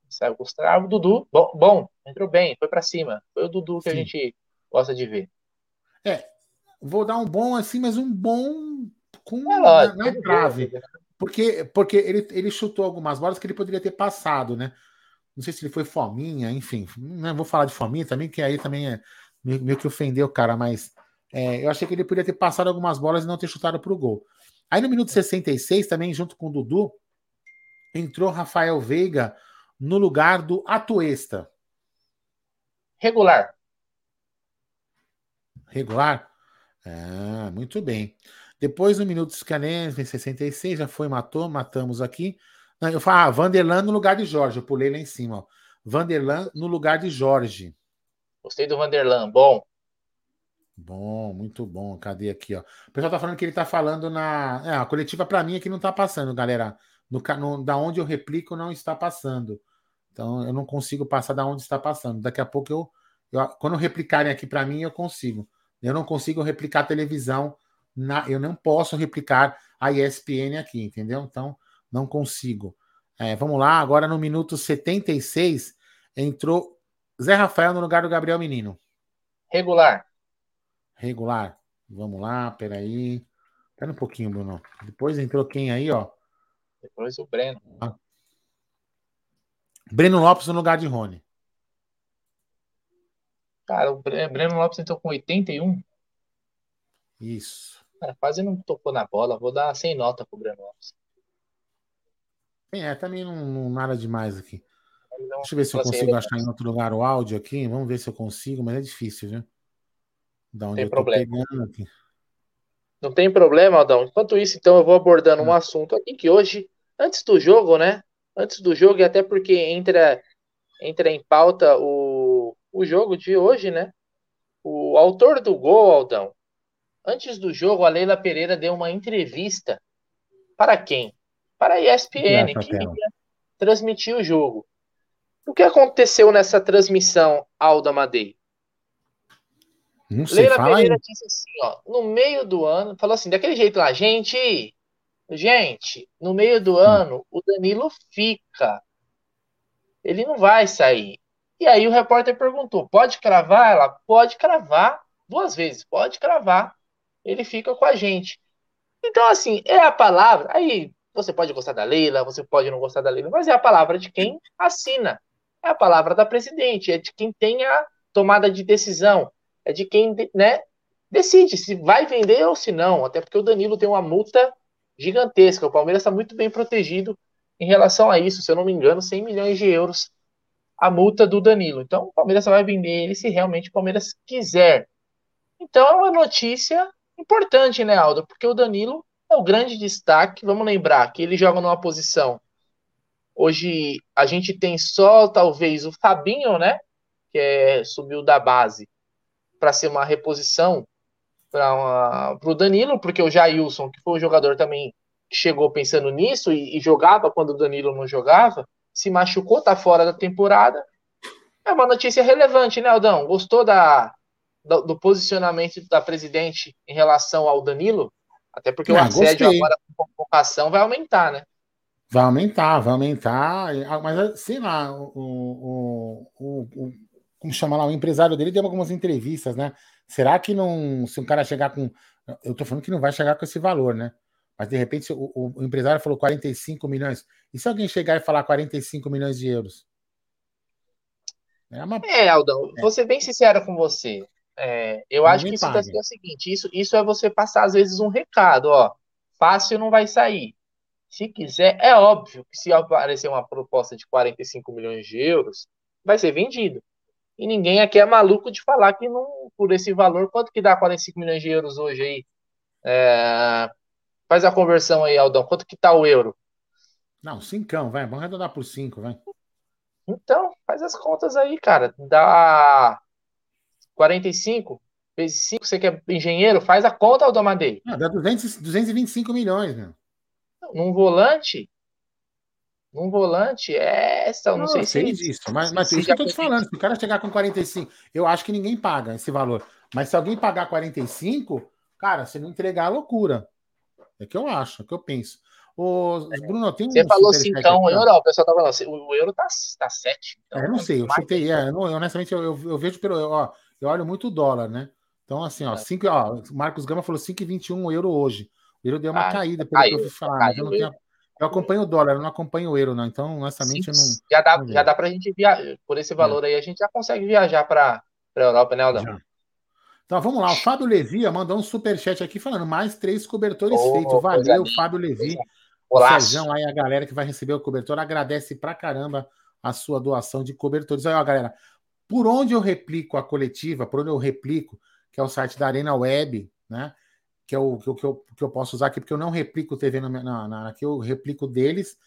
Saiu Gustavo, Dudu. Bom, bom entrou bem, foi para cima. Foi o Dudu que Sim. a gente gosta de ver. É, vou dar um bom assim, mas um bom com é, lógico, na, na trave. Porque, porque ele, ele chutou algumas bolas que ele poderia ter passado, né? Não sei se ele foi fominha, enfim. Não vou falar de fominha também, que aí também é meio, meio que ofendeu o cara, mas é, eu achei que ele poderia ter passado algumas bolas e não ter chutado para o gol. Aí no minuto 66, também junto com o Dudu, entrou Rafael Veiga no lugar do Atuesta. Regular. Regular? Ah, muito bem. Depois, no minuto 66, já foi, matou, matamos aqui. Não, eu falo, ah, Vanderlan no lugar de Jorge. Eu pulei lá em cima. Ó. Vanderlan no lugar de Jorge. Gostei do Vanderlan. Bom. Bom, muito bom. Cadê aqui, ó? O pessoal tá falando que ele tá falando na. É, a coletiva para mim aqui não tá passando, galera. No, no, da onde eu replico não está passando. Então eu não consigo passar da onde está passando. Daqui a pouco eu. eu quando replicarem aqui para mim, eu consigo. Eu não consigo replicar televisão. Na, eu não posso replicar a ESPN aqui, entendeu? Então, não consigo. É, vamos lá, agora no minuto 76, entrou Zé Rafael no lugar do Gabriel Menino. Regular. Regular. Vamos lá, peraí. Espera um pouquinho, Bruno. Depois entrou quem aí, ó? Depois o Breno. Ah. Breno Lopes no lugar de Rony. Cara, o Breno Lopes entrou com 81. Isso. Cara, quase não tocou na bola. Vou dar sem nota pro Breno Lopes. É, também não, não nada demais aqui. Deixa eu ver se eu consigo achar em outro lugar o áudio aqui. Vamos ver se eu consigo, mas é difícil, viu? Da onde tem eu problema. Não tem problema, Aldão. Enquanto isso, então, eu vou abordando um hum. assunto aqui que hoje, antes do jogo, né? Antes do jogo, e até porque entra, entra em pauta o, o jogo de hoje, né? O autor do gol, Aldão, antes do jogo, a Leila Pereira deu uma entrevista para quem? Para a ESPN, que ia transmitir o jogo. O que aconteceu nessa transmissão, Alda Madeira? Não sei, Leila Pereira aí. disse assim, ó, no meio do ano, falou assim, daquele jeito lá, gente, gente, no meio do hum. ano, o Danilo fica. Ele não vai sair. E aí o repórter perguntou: pode cravar? Ela pode cravar duas vezes, pode cravar. Ele fica com a gente. Então, assim, é a palavra. Aí você pode gostar da Leila, você pode não gostar da Leila, mas é a palavra de quem assina. É a palavra da presidente, é de quem tem a tomada de decisão é de quem né, decide se vai vender ou se não. Até porque o Danilo tem uma multa gigantesca. O Palmeiras está muito bem protegido em relação a isso. Se eu não me engano, 100 milhões de euros a multa do Danilo. Então o Palmeiras só vai vender ele se realmente o Palmeiras quiser. Então é uma notícia importante, né, Aldo? Porque o Danilo é o grande destaque. Vamos lembrar que ele joga numa posição. Hoje a gente tem só talvez o Fabinho, né? Que é, subiu da base para ser uma reposição para o Danilo, porque o Jailson, que foi o jogador também que chegou pensando nisso e, e, jogava quando o Danilo não jogava, se machucou, tá fora da temporada. É uma notícia relevante, né, Aldão? Gostou da, do, do posicionamento da presidente em relação ao Danilo? Até porque o assédio agora com convocação vai aumentar, né? Vai aumentar, vai aumentar, mas sei lá, o, o, o, como chama lá, o empresário dele deu algumas entrevistas, né? Será que não, se um cara chegar com, eu tô falando que não vai chegar com esse valor, né? Mas de repente o, o empresário falou 45 milhões. E se alguém chegar e falar 45 milhões de euros? É, uma... é Aldão, é. vou ser bem sincero com você. É, eu acho que isso tá é o seguinte: isso, isso é você passar, às vezes, um recado, ó. Fácil não vai sair. Se quiser, é óbvio que se aparecer uma proposta de 45 milhões de euros, vai ser vendido. E ninguém aqui é maluco de falar que não, por esse valor, quanto que dá 45 milhões de euros hoje aí? É, faz a conversão aí, Aldão. Quanto que tá o euro? Não, cincão, vai. Vamos arredondar por 5, vai. Então, faz as contas aí, cara. Dá 45 vezes 5, você que é engenheiro, faz a conta, Aldão Madei. Não, dá 200, 225 milhões, meu. Num volante, um volante é essa, não, não sei se é isso. Mas, mas isso que eu tô te falando. Se o cara chegar com 45, eu acho que ninguém paga esse valor. Mas se alguém pagar 45, cara, se não entregar, é loucura. É que eu acho, é que eu penso. O Bruno, tem Você falou assim, então, o euro, o pessoal tá falando, assim, o euro tá, tá 7. Então, é, eu não sei, eu chutei, é, eu honestamente, eu, eu, eu, vejo pelo, ó, eu olho muito o dólar, né? Então, assim, ó, é. cinco, ó, Marcos Gama falou 5,21 euro hoje. Euro deu uma ah, caída, pelo caiu, que eu fui falar, mas eu não tenho eu acompanho o dólar, eu não acompanho o euro, não. Então, honestamente, Sim, eu não. Já dá, não já dá pra gente viajar. Por esse valor é. aí, a gente já consegue viajar para a Europa, né, Aldão? Já. Então vamos lá, o Fábio Levi mandou um superchat aqui falando mais três cobertores oh, feitos. Valeu, Fábio Levi. Olá. O Sérgio aí, a galera que vai receber o cobertor, agradece pra caramba a sua doação de cobertores. Aí, ó, galera, por onde eu replico a coletiva, por onde eu replico, que é o site da Arena Web, né? Que é o que eu, que eu, que eu posso usar aqui, porque eu não replico TV na, na, na, aqui, eu replico deles.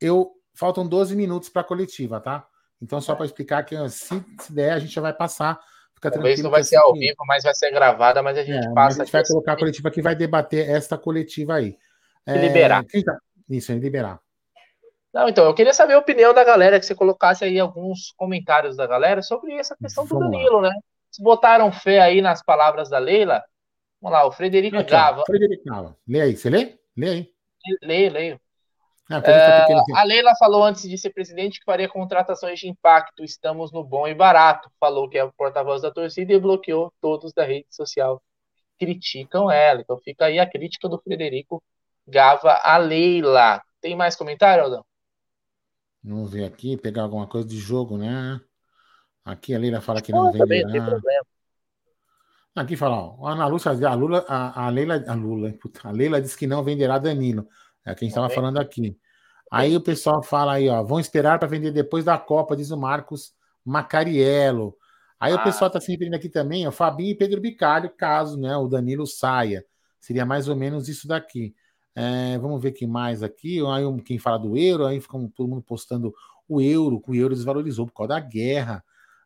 eu faltam 12 minutos para a coletiva, tá? Então, só para explicar que se, se der, a gente já vai passar. Fica Talvez não vai ser ao vivo, mas vai ser gravada, mas a gente é, passa. A gente vai colocar a coletiva aqui, vai debater esta coletiva aí. É, liberar. Tá... Isso, liberar. Não, então, eu queria saber a opinião da galera, que você colocasse aí alguns comentários da galera sobre essa questão do Vamos Danilo, lá. né? Se botaram fé aí nas palavras da Leila. Vamos lá, o Frederico Aqui, Gava. Frederico Gava. Lê aí, você lê? Lê aí. Leio, leio. Ah, é, a Leila falou antes de ser presidente que faria contratações de impacto. Estamos no bom e barato. Falou que é o porta-voz da torcida e bloqueou todos da rede social. Criticam ela. Então fica aí a crítica do Frederico Gava a Leila. Tem mais comentário, Aldão? Vamos ver aqui, pegar alguma coisa de jogo, né? Aqui a Leila fala que não, não vem. Não tem problema. Aqui fala, ó, a Ana Lúcia, a Lula, a, a Leila, a Lula, a Leila disse que não venderá Danilo. É quem estava falando aqui. Aí o pessoal fala aí, ó, vão esperar para vender depois da Copa, diz o Marcos Macariello. Aí ah. o pessoal está se referindo aqui também, ó, Fabinho e Pedro Bicalho, caso né, o Danilo saia. Seria mais ou menos isso daqui. É, vamos ver quem mais aqui. Aí quem fala do euro, aí fica todo mundo postando o euro, que o euro desvalorizou por causa da guerra.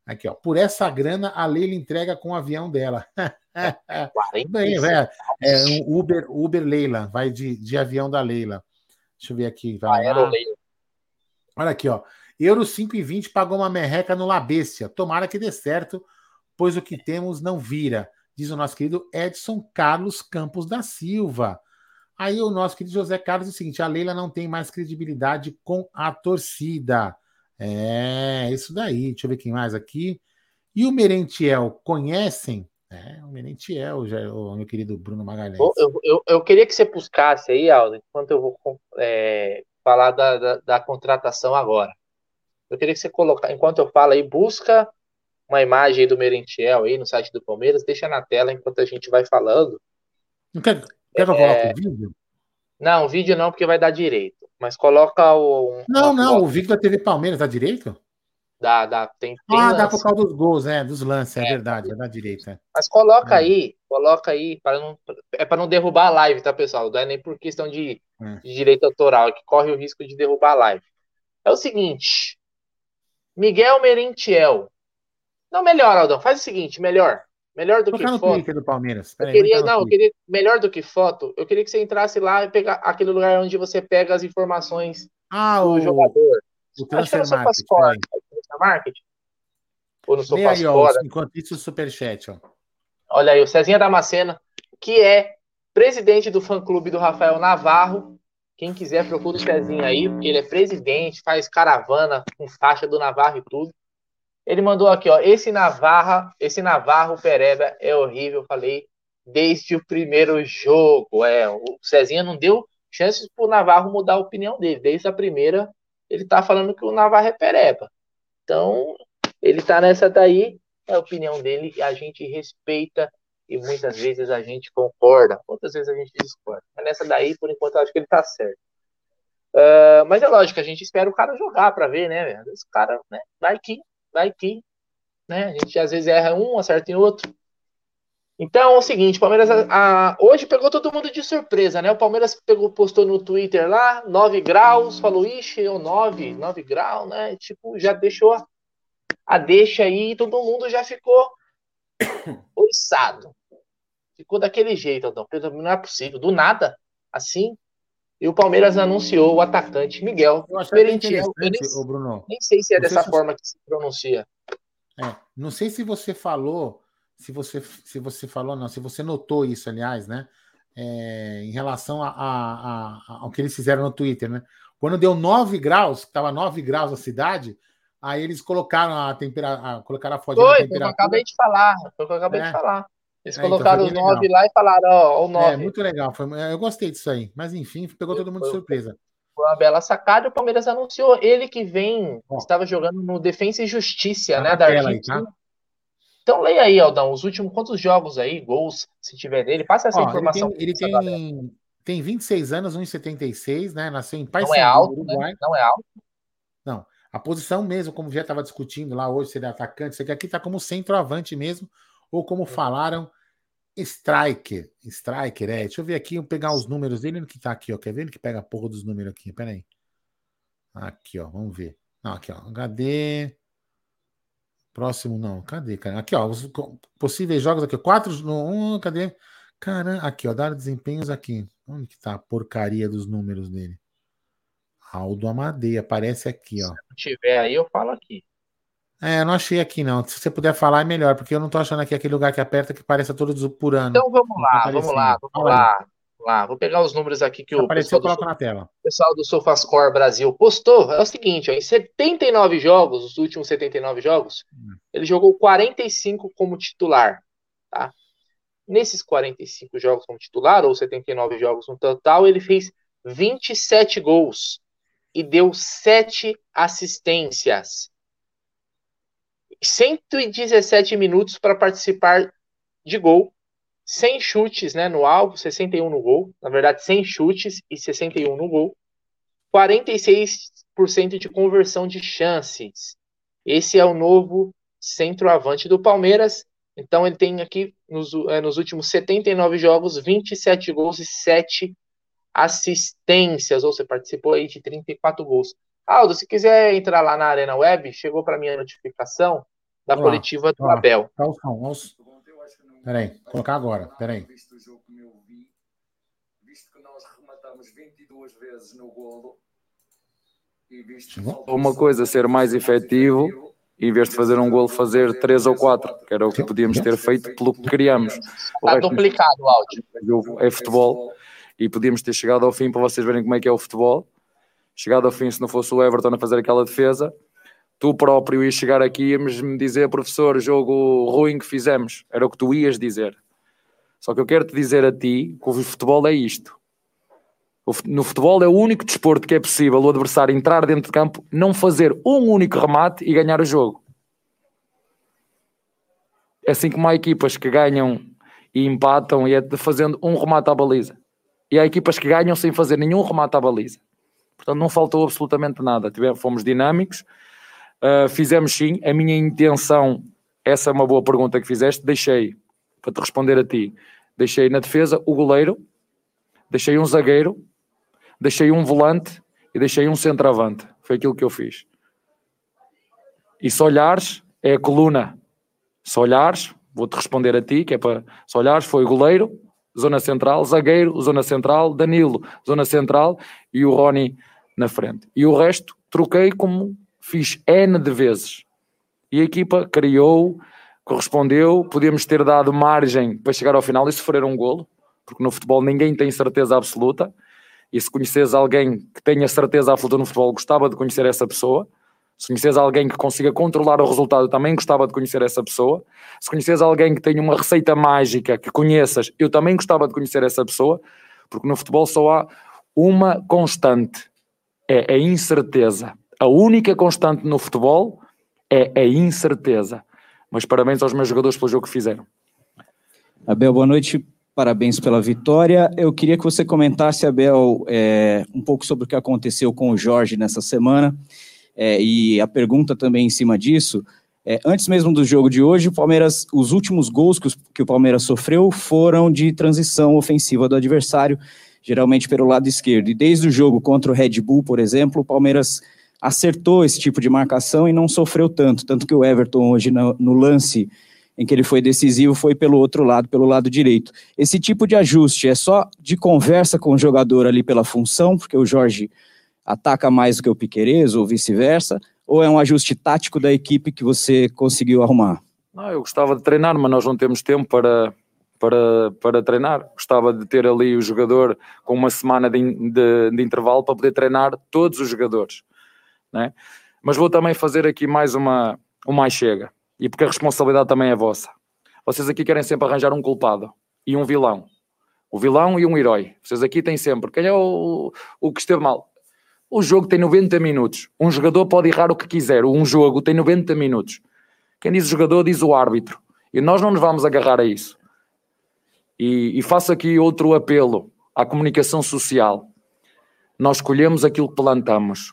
Aqui, ó. Por essa grana, a Leila entrega com o avião dela. Bem, é, é um Uber, Uber Leila, vai de, de avião da Leila. Deixa eu ver aqui. Vai lá. Olha aqui, ó. Euro 5,20 pagou uma merreca no Labécia. Tomara que dê certo, pois o que temos não vira, diz o nosso querido Edson Carlos Campos da Silva. Aí o nosso querido José Carlos diz o seguinte: a Leila não tem mais credibilidade com a torcida. É, isso daí. Deixa eu ver quem mais aqui. E o Merentiel, conhecem? É, o Merentiel, já, o meu querido Bruno Magalhães. Eu, eu, eu queria que você buscasse aí, Aldo, enquanto eu vou é, falar da, da, da, contratação agora. Eu queria que você colocar, enquanto eu falo aí, busca uma imagem do Merentiel aí no site do Palmeiras, deixa na tela enquanto a gente vai falando. Não quer, quer que eu coloque o é, vídeo? Não, vídeo não, porque vai dar direito. Mas coloca o. Um, não, não, o vídeo da TV Palmeiras dá direito? Dá, dá. Tem, tem ah, lance. dá por causa dos gols, né? Dos lances, é, é verdade, é da direita. Mas coloca é. aí, coloca aí, para não, é para não derrubar a live, tá, pessoal? Não é nem por questão de, é. de direito autoral, é que corre o risco de derrubar a live. É o seguinte: Miguel Merentiel. Não, melhor, Aldão, faz o seguinte, melhor. Melhor do que foto. do Palmeiras. eu queria, não, eu queria, melhor do que foto, eu queria que você entrasse lá e pegar aquele lugar onde você pega as informações ah, do o, jogador. O transfer market. market. Ou no Sofascore. aí, ó, enquanto isso, o superchat, ó. Olha aí, o Cezinha Damascena, que é presidente do fã-clube do Rafael Navarro. Quem quiser, procura o Cezinha aí, porque ele é presidente, faz caravana com faixa do Navarro e tudo. Ele mandou aqui, ó. Esse Navarra, esse Navarro Pereba é horrível, falei desde o primeiro jogo. É, o Cezinha não deu chances pro Navarro mudar a opinião dele. Desde a primeira, ele tá falando que o Navarro é pereba. Então, ele tá nessa daí, é a opinião dele, e a gente respeita e muitas vezes a gente concorda, outras vezes a gente discorda. Mas nessa daí, por enquanto, eu acho que ele tá certo. Uh, mas é lógico, a gente espera o cara jogar para ver, né? Esse cara, né? Vai que vai que, né? A gente às vezes erra um, acerta em outro. Então é o seguinte, Palmeiras a, a, hoje pegou todo mundo de surpresa, né? O Palmeiras pegou, postou no Twitter lá, 9 graus, falou, ixi, eu 9, 9 graus, né? Tipo, já deixou a deixa aí todo mundo já ficou oriçado. Ficou daquele jeito, Aldão. Não é possível. Do nada, assim, e o Palmeiras anunciou o atacante Miguel eu Merentiel. Eu nem, Bruno. nem sei se é dessa se forma você... que se pronuncia. É, não sei se você falou, se você, se você falou, não, se você notou isso, aliás, né? É, em relação a, a, a, ao que eles fizeram no Twitter, né? Quando deu 9 graus, estava 9 graus a cidade, aí eles colocaram a temperatura, colocaram a foto foi, da temperatura. Foi eu acabei de falar, foi o que eu acabei é. de falar. Eles é, então colocaram então os nove lá e falaram, ó, o nove. É, muito legal. Foi, eu gostei disso aí. Mas enfim, pegou todo mundo de surpresa. Foi uma bela sacada. O Palmeiras anunciou ele que vem, ó, estava jogando no Defensa e Justiça, tá né, da Argentina. Aí, tá? Então leia aí, Aldão, os últimos quantos jogos aí, gols, se tiver dele, passa essa ó, informação. Ele tem, ele tem, tem 26 anos, 1,76, né? Nasceu em Paysandu, Não é alto, né? Não é alto. Não. A posição mesmo, como já estava discutindo lá hoje, se ele é atacante, isso aqui está como centroavante mesmo, ou como falaram, striker. Striker, é. Deixa eu ver aqui, eu pegar os números dele, que tá aqui, ó. Quer ver ele que pega a porra dos números aqui? Pera aí. Aqui, ó, vamos ver. Não, aqui, ó, HD. Próximo, não. Cadê, cara? Aqui, ó, os possíveis jogos aqui. Quatro, um, cadê? Caramba, aqui, ó, dar desempenhos aqui. Onde que tá a porcaria dos números dele? Aldo Amadei, aparece aqui, ó. Se tiver aí, eu falo aqui. É, eu não achei aqui, não. Se você puder falar, é melhor, porque eu não tô achando aqui aquele lugar que aperta que parece todo por ano. Então vamos lá, vamos lá, vamos lá lá. Vou pegar os números aqui que o Apareceu, pessoal, do, na tela. pessoal do SofaScore Brasil postou. É o seguinte, ó, em 79 jogos, os últimos 79 jogos, hum. ele jogou 45 como titular, tá? Nesses 45 jogos como titular, ou 79 jogos no total, ele fez 27 gols e deu 7 assistências. 117 minutos para participar de gol 100 chutes né, no alvo, 61 no gol. Na verdade, 100 chutes e 61 no gol. 46% de conversão de chances. Esse é o novo centroavante do Palmeiras. Então ele tem aqui nos, é, nos últimos 79 jogos 27 gols e 7 assistências. Ou você participou aí de 34 gols. Aldo, se quiser entrar lá na Arena Web, chegou para mim a notificação da Olá. coletiva do Olá. Abel. Tá o som, Peraí, colocar agora, peraí. Visto o jogo como eu vi, visto que nós rematamos 22 vezes no golo, e visto uma coisa ser mais efetivo, em vez de fazer um golo, fazer 3 ou 4, que era o que podíamos ter feito pelo que queríamos. Está duplicado o áudio. É futebol e podíamos ter chegado ao fim para vocês verem como é que é o futebol. Chegado ao fim, se não fosse o Everton a fazer aquela defesa, tu próprio ias chegar aqui e me dizer, professor, jogo ruim que fizemos. Era o que tu ias dizer. Só que eu quero te dizer a ti que o futebol é isto. No futebol é o único desporto que é possível o adversário entrar dentro de campo, não fazer um único remate e ganhar o jogo. É assim como há equipas que ganham e empatam e é fazendo um remate à baliza. E há equipas que ganham sem fazer nenhum remate à baliza. Portanto, não faltou absolutamente nada. Tivemos, fomos dinâmicos, Uh, fizemos sim. A minha intenção, essa é uma boa pergunta que fizeste, deixei, para te responder a ti, deixei na defesa o goleiro, deixei um zagueiro, deixei um volante e deixei um centroavante. Foi aquilo que eu fiz. E se olhares, é a coluna. Se olhares, vou-te responder a ti, que é para. Se olhares, foi goleiro, zona central, zagueiro, zona central, Danilo, zona central e o Rony na frente. E o resto troquei como fiz N de vezes. E a equipa criou, correspondeu, podíamos ter dado margem para chegar ao final e sofrer um golo, porque no futebol ninguém tem certeza absoluta. E se conheces alguém que tenha certeza absoluta no futebol, gostava de conhecer essa pessoa. Se conheces alguém que consiga controlar o resultado, também gostava de conhecer essa pessoa. Se conheces alguém que tenha uma receita mágica que conheças, eu também gostava de conhecer essa pessoa, porque no futebol só há uma constante: é a incerteza. A única constante no futebol é a incerteza. Mas parabéns aos meus jogadores pelo jogo que fizeram. Abel, boa noite. Parabéns pela vitória. Eu queria que você comentasse, Abel, é, um pouco sobre o que aconteceu com o Jorge nessa semana. É, e a pergunta também em cima disso. É, antes mesmo do jogo de hoje, o Palmeiras, os últimos gols que, os, que o Palmeiras sofreu foram de transição ofensiva do adversário, geralmente pelo lado esquerdo. E desde o jogo contra o Red Bull, por exemplo, o Palmeiras acertou esse tipo de marcação e não sofreu tanto. Tanto que o Everton, hoje, no, no lance em que ele foi decisivo, foi pelo outro lado, pelo lado direito. Esse tipo de ajuste é só de conversa com o jogador ali pela função, porque o Jorge ataca mais do que o Piquerez, ou vice-versa, ou é um ajuste tático da equipe que você conseguiu arrumar? Não, eu gostava de treinar, mas nós não temos tempo para, para, para treinar. Gostava de ter ali o jogador com uma semana de, de, de intervalo para poder treinar todos os jogadores né? Mas vou também fazer aqui mais uma, uma chega, e porque a responsabilidade também é vossa. Vocês aqui querem sempre arranjar um culpado e um vilão. O vilão e um herói. Vocês aqui têm sempre. Quem é o, o que esteve mal? O jogo tem 90 minutos. Um jogador pode errar o que quiser. Um jogo tem 90 minutos. Quem diz o jogador diz o árbitro. E nós não nos vamos agarrar a isso. E, e faço aqui outro apelo à comunicação social. Nós escolhemos aquilo que plantamos.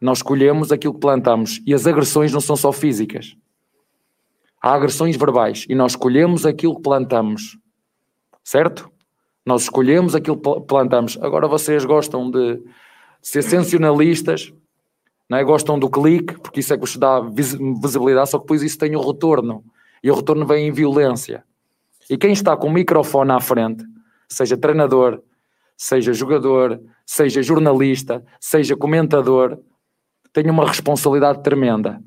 Nós colhemos aquilo que plantamos e as agressões não são só físicas. Há agressões verbais e nós colhemos aquilo que plantamos. Certo? Nós escolhemos aquilo que plantamos. Agora vocês gostam de, ser sensacionalistas, é? gostam do clique, porque isso é que vos dá visibilidade, só que depois isso tem o retorno, e o retorno vem em violência. E quem está com o microfone à frente, seja treinador, seja jogador, seja jornalista, seja comentador, tem uma responsabilidade tremenda.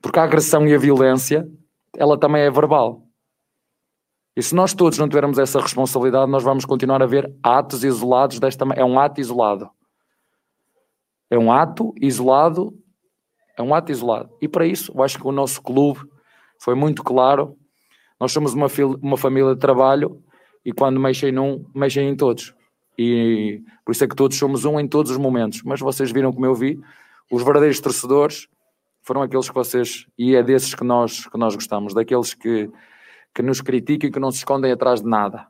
Porque a agressão e a violência, ela também é verbal. E se nós todos não tivermos essa responsabilidade, nós vamos continuar a ver atos isolados desta É um ato isolado. É um ato isolado. É um ato isolado. E para isso, eu acho que o nosso clube foi muito claro. Nós somos uma, uma família de trabalho e quando mexem num, mexem em todos. E por isso é que todos somos um em todos os momentos. Mas vocês viram como eu vi, os verdadeiros torcedores foram aqueles que vocês, e é desses que nós, que nós gostamos, daqueles que que nos criticam e que não se escondem atrás de nada.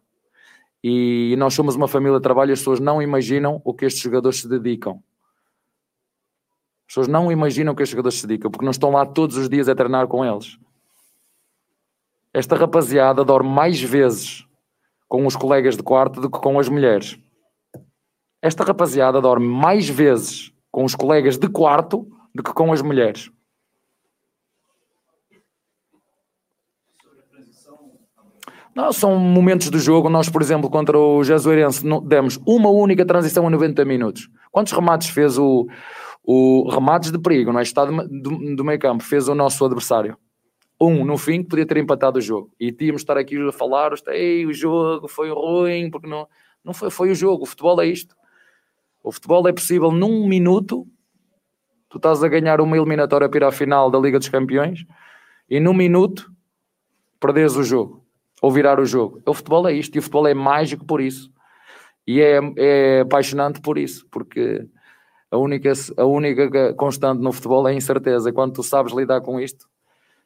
E nós somos uma família de trabalho e as pessoas não imaginam o que estes jogadores se dedicam. As pessoas não imaginam o que estes jogadores se dedicam, porque não estão lá todos os dias a treinar com eles. Esta rapaziada dorme mais vezes com os colegas de quarto do que com as mulheres. Esta rapaziada dorme mais vezes com os colegas de quarto do que com as mulheres. Não, são momentos do jogo. Nós, por exemplo, contra o Jesuirense, demos uma única transição a 90 minutos. Quantos remates fez o, o remates de perigo, não é? Estado do, do meio campo, fez o nosso adversário. Um, no fim, que podia ter empatado o jogo. E tínhamos de estar aqui a falar, Ei, o jogo foi ruim, porque não, não foi, foi o jogo. O futebol é isto. O futebol é possível num minuto. Tu estás a ganhar uma eliminatória para ir à final da Liga dos Campeões e num minuto perdes o jogo ou virar o jogo. O futebol é isto e o futebol é mágico por isso. E é, é apaixonante por isso, porque a única, a única constante no futebol é a incerteza. Quando tu sabes lidar com isto,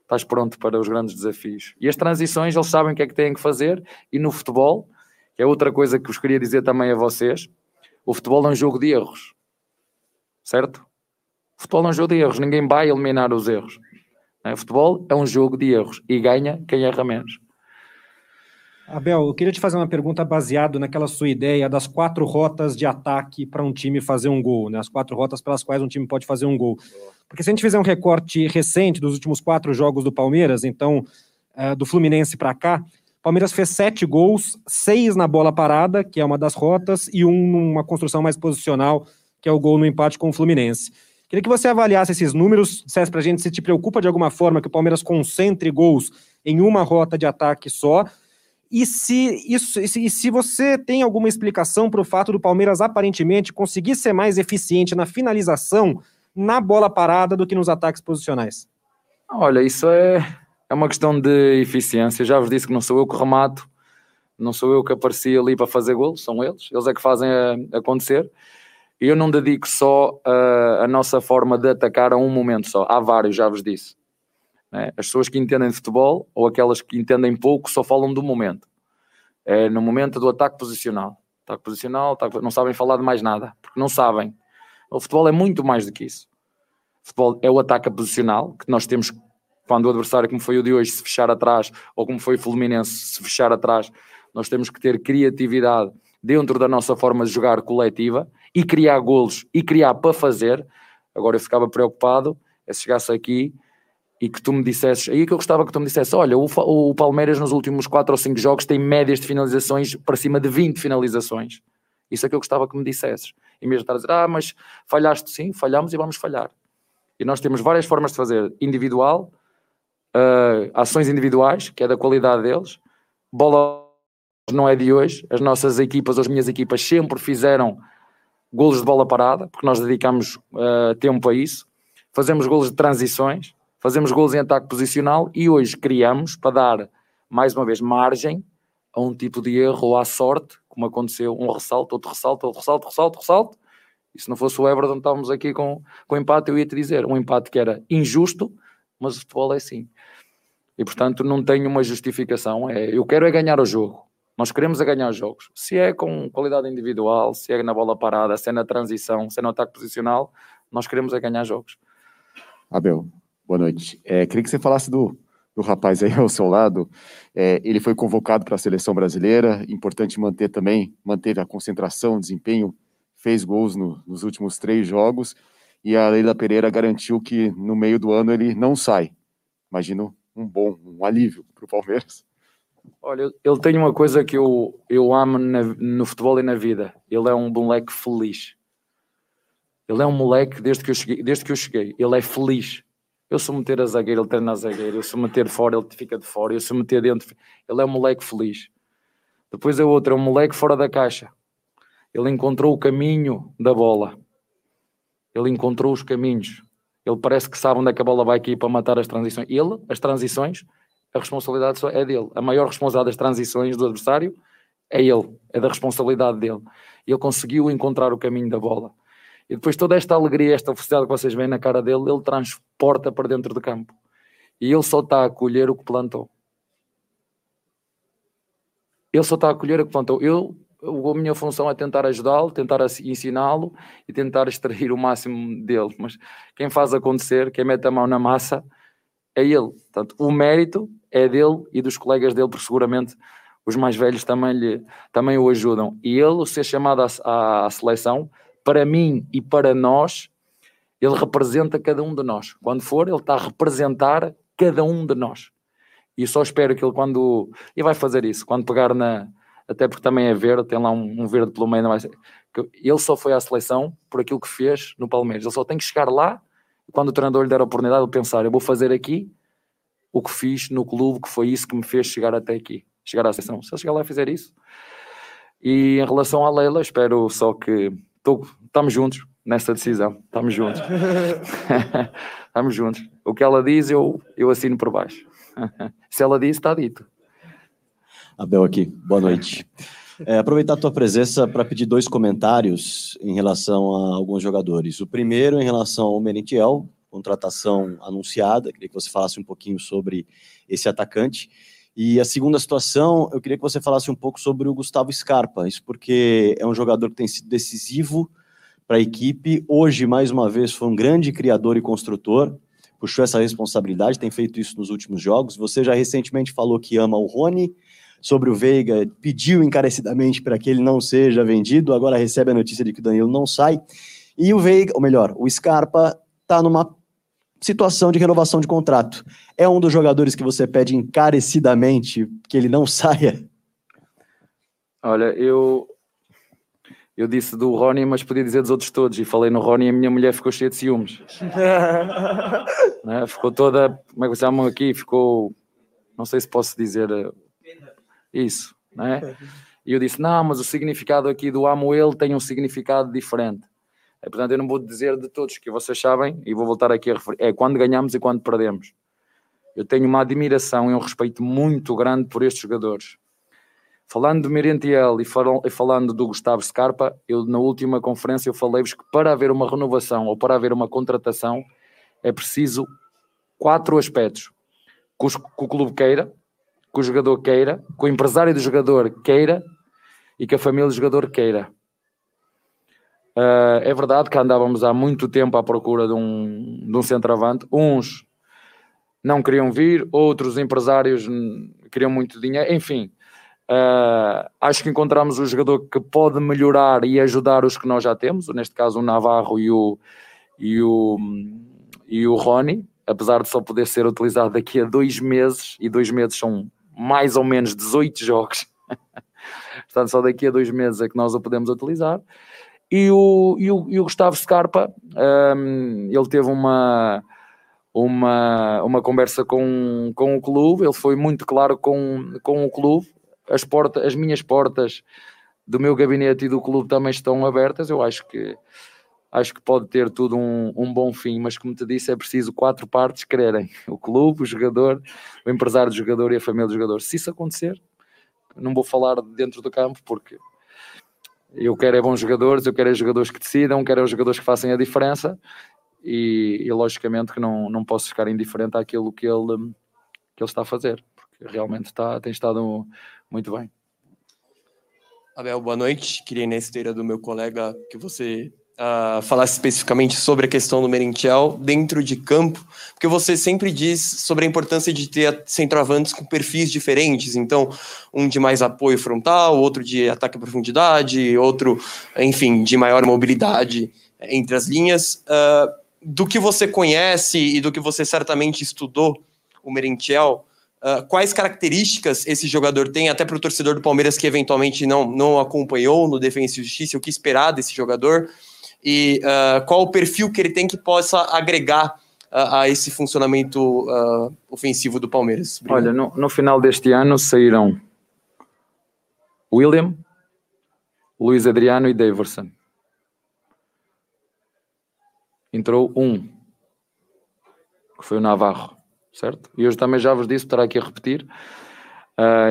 estás pronto para os grandes desafios. E as transições, eles sabem o que é que têm que fazer. E no futebol, que é outra coisa que vos queria dizer também a vocês, o futebol é um jogo de erros. Certo? O futebol é um jogo de erros. Ninguém vai eliminar os erros. O futebol é um jogo de erros. E ganha quem erra menos. Abel, eu queria te fazer uma pergunta baseado naquela sua ideia das quatro rotas de ataque para um time fazer um gol, né? As quatro rotas pelas quais um time pode fazer um gol. Porque se a gente fizer um recorte recente dos últimos quatro jogos do Palmeiras, então uh, do Fluminense para cá, Palmeiras fez sete gols, seis na bola parada, que é uma das rotas, e um numa construção mais posicional, que é o gol no empate com o Fluminense. Queria que você avaliasse esses números, dissesse para a gente se te preocupa de alguma forma que o Palmeiras concentre gols em uma rota de ataque só, e se, isso, e se, e se você tem alguma explicação para o fato do Palmeiras aparentemente conseguir ser mais eficiente na finalização na bola parada do que nos ataques posicionais? Olha, isso é, é uma questão de eficiência. Já vos disse que não sou eu que remato, não sou eu que apareci ali para fazer gol, são eles. Eles é que fazem a, acontecer. E eu não dedico só a, a nossa forma de atacar a um momento só. Há vários, já vos disse. Né? As pessoas que entendem de futebol ou aquelas que entendem pouco só falam do momento. É no momento do ataque posicional. Ataque posicional, ataque, não sabem falar de mais nada, porque não sabem. O futebol é muito mais do que isso. O futebol é o ataque posicional, que nós temos quando o adversário, como foi o de hoje, se fechar atrás, ou como foi o Fluminense, se fechar atrás, nós temos que ter criatividade dentro da nossa forma de jogar coletiva e criar golos e criar para fazer. Agora eu ficava preocupado é se chegasse aqui e que tu me dissesses, aí que eu gostava que tu me dissesses, olha, o, o Palmeiras nos últimos 4 ou 5 jogos tem médias de finalizações para cima de 20 finalizações. Isso é que eu gostava que me dissesses. Vez de estar a dizer, ah, mas falhaste sim, falhamos e vamos falhar. E nós temos várias formas de fazer individual, uh, ações individuais, que é da qualidade deles, bola não é de hoje, as nossas equipas, as minhas equipas sempre fizeram golos de bola parada, porque nós dedicamos uh, tempo a isso, fazemos golos de transições, fazemos gols em ataque posicional e hoje criamos para dar, mais uma vez, margem a um tipo de erro ou à sorte, como aconteceu, um ressalto, outro ressalto, outro ressalto, ressalto, ressalto. E se não fosse o Everton, estávamos aqui com, com empate, eu ia te dizer, um empate que era injusto, mas o futebol é assim. E portanto não tenho uma justificação, é, eu quero é ganhar o jogo. Nós queremos é ganhar os jogos. Se é com qualidade individual, se é na bola parada, se é na transição, se é no ataque posicional, nós queremos é ganhar jogos. Abel, Boa noite. É, queria que você falasse do, do rapaz aí ao seu lado. É, ele foi convocado para a seleção brasileira. Importante manter também, manter a concentração, desempenho fez gols no, nos últimos três jogos e a Leila Pereira garantiu que no meio do ano ele não sai. Imagino um bom, um alívio para o Palmeiras. Olha, ele tem uma coisa que eu, eu amo na, no futebol e na vida. Ele é um moleque feliz. Ele é um moleque desde que eu cheguei. Desde que eu cheguei. Ele é feliz. Eu sou meter a zagueira, ele treina a zagueira. Eu sou meter fora, ele fica de fora. Eu sou meter dentro. Ele é um moleque feliz. Depois a outra é um moleque fora da caixa. Ele encontrou o caminho da bola. Ele encontrou os caminhos. Ele parece que sabe onde é que a bola vai aqui para matar as transições. Ele, as transições, a responsabilidade só é dele. A maior responsabilidade das transições do adversário é ele, é da responsabilidade dele. Ele conseguiu encontrar o caminho da bola. E depois toda esta alegria, esta felicidade que vocês veem na cara dele, ele transporta para dentro do campo. E ele só está a colher o que plantou. Ele só está a colher o que plantou. Eu, a minha função é tentar ajudá-lo, tentar ensiná-lo e tentar extrair o máximo dele. Mas quem faz acontecer, quem mete a mão na massa, é ele. Portanto, o mérito é dele e dos colegas dele, porque seguramente os mais velhos também, lhe, também o ajudam. E ele, ser chamado à, à seleção, para mim e para nós, ele representa cada um de nós. Quando for, ele está a representar cada um de nós. E só espero que ele, quando. E vai fazer isso, quando pegar na. Até porque também é verde, tem lá um, um verde pelo meio. Mais, ele só foi à seleção por aquilo que fez no Palmeiras. Ele só tem que chegar lá quando o treinador lhe der a oportunidade, ele pensar: eu vou fazer aqui o que fiz no clube, que foi isso que me fez chegar até aqui, chegar à seleção. Se ele chegar lá e fizer isso. E em relação à Leila, espero só que tô, estamos juntos nessa decisão. Estamos juntos. estamos juntos. O que ela diz, eu, eu assino por baixo. Se ela diz, está dito. Abel aqui, boa noite. É, aproveitar a tua presença para pedir dois comentários em relação a alguns jogadores. O primeiro em relação ao Merentiel, contratação anunciada, queria que você falasse um pouquinho sobre esse atacante. E a segunda situação, eu queria que você falasse um pouco sobre o Gustavo Scarpa, isso porque é um jogador que tem sido decisivo para a equipe. Hoje, mais uma vez, foi um grande criador e construtor, puxou essa responsabilidade, tem feito isso nos últimos jogos. Você já recentemente falou que ama o Rony, sobre o Veiga, pediu encarecidamente para que ele não seja vendido, agora recebe a notícia de que o Danilo não sai. E o Veiga, ou melhor, o Scarpa está numa situação de renovação de contrato. É um dos jogadores que você pede encarecidamente que ele não saia? Olha, eu eu disse do Rony, mas podia dizer dos outros todos. E falei no Rony e a minha mulher ficou cheia de ciúmes. né? Ficou toda, como é que se chamam aqui? Ficou, não sei se posso dizer eh, isso, né? E eu disse: não, mas o significado aqui do amo ele tem um significado diferente. É, portanto, eu não vou dizer de todos que vocês sabem, e vou voltar aqui a referir: é quando ganhamos e quando perdemos. Eu tenho uma admiração e um respeito muito grande por estes jogadores. Falando do Merentiel e falando do Gustavo Scarpa, eu na última conferência eu falei-vos que para haver uma renovação ou para haver uma contratação é preciso quatro aspectos. Que o clube queira, que o jogador queira, que o empresário do jogador queira e que a família do jogador queira. Uh, é verdade que andávamos há muito tempo à procura de um, de um centroavante. Uns não queriam vir, outros empresários queriam muito dinheiro, enfim. Uh, acho que encontramos o jogador que pode melhorar e ajudar os que nós já temos, neste caso o Navarro e o, e o, e o Rony, apesar de só poder ser utilizado daqui a dois meses, e dois meses são mais ou menos 18 jogos. Portanto, só daqui a dois meses é que nós o podemos utilizar. E o, e o, e o Gustavo Scarpa, um, ele teve uma, uma, uma conversa com, com o clube, ele foi muito claro com, com o clube. As, portas, as minhas portas do meu gabinete e do clube também estão abertas. Eu acho que acho que pode ter tudo um, um, bom fim, mas como te disse, é preciso quatro partes quererem: o clube, o jogador, o empresário do jogador e a família do jogador. Se isso acontecer, não vou falar dentro do campo, porque eu quero é bons jogadores, eu quero é jogadores que decidam, quero é os jogadores que façam a diferença e, e logicamente que não, não posso ficar indiferente àquilo que ele, que ele está a fazer, porque realmente está, tem estado muito bem. Abel, boa noite. Queria ir na esteira do meu colega que você uh, falasse especificamente sobre a questão do Merentiel dentro de campo, porque você sempre diz sobre a importância de ter centroavantes com perfis diferentes, então um de mais apoio frontal, outro de ataque à profundidade, outro, enfim, de maior mobilidade entre as linhas. Uh, do que você conhece e do que você certamente estudou o Merentiel, uh, quais características esse jogador tem, até para o torcedor do Palmeiras que eventualmente não, não acompanhou no Defensa e Justiça, o que esperar desse jogador, e uh, qual o perfil que ele tem que possa agregar uh, a esse funcionamento uh, ofensivo do Palmeiras? Obrigado. Olha, no, no, final deste ano saíram William, Luiz Adriano e Daverson. Entrou um, que foi o Navarro, certo? E hoje também já vos disse, estará aqui a repetir.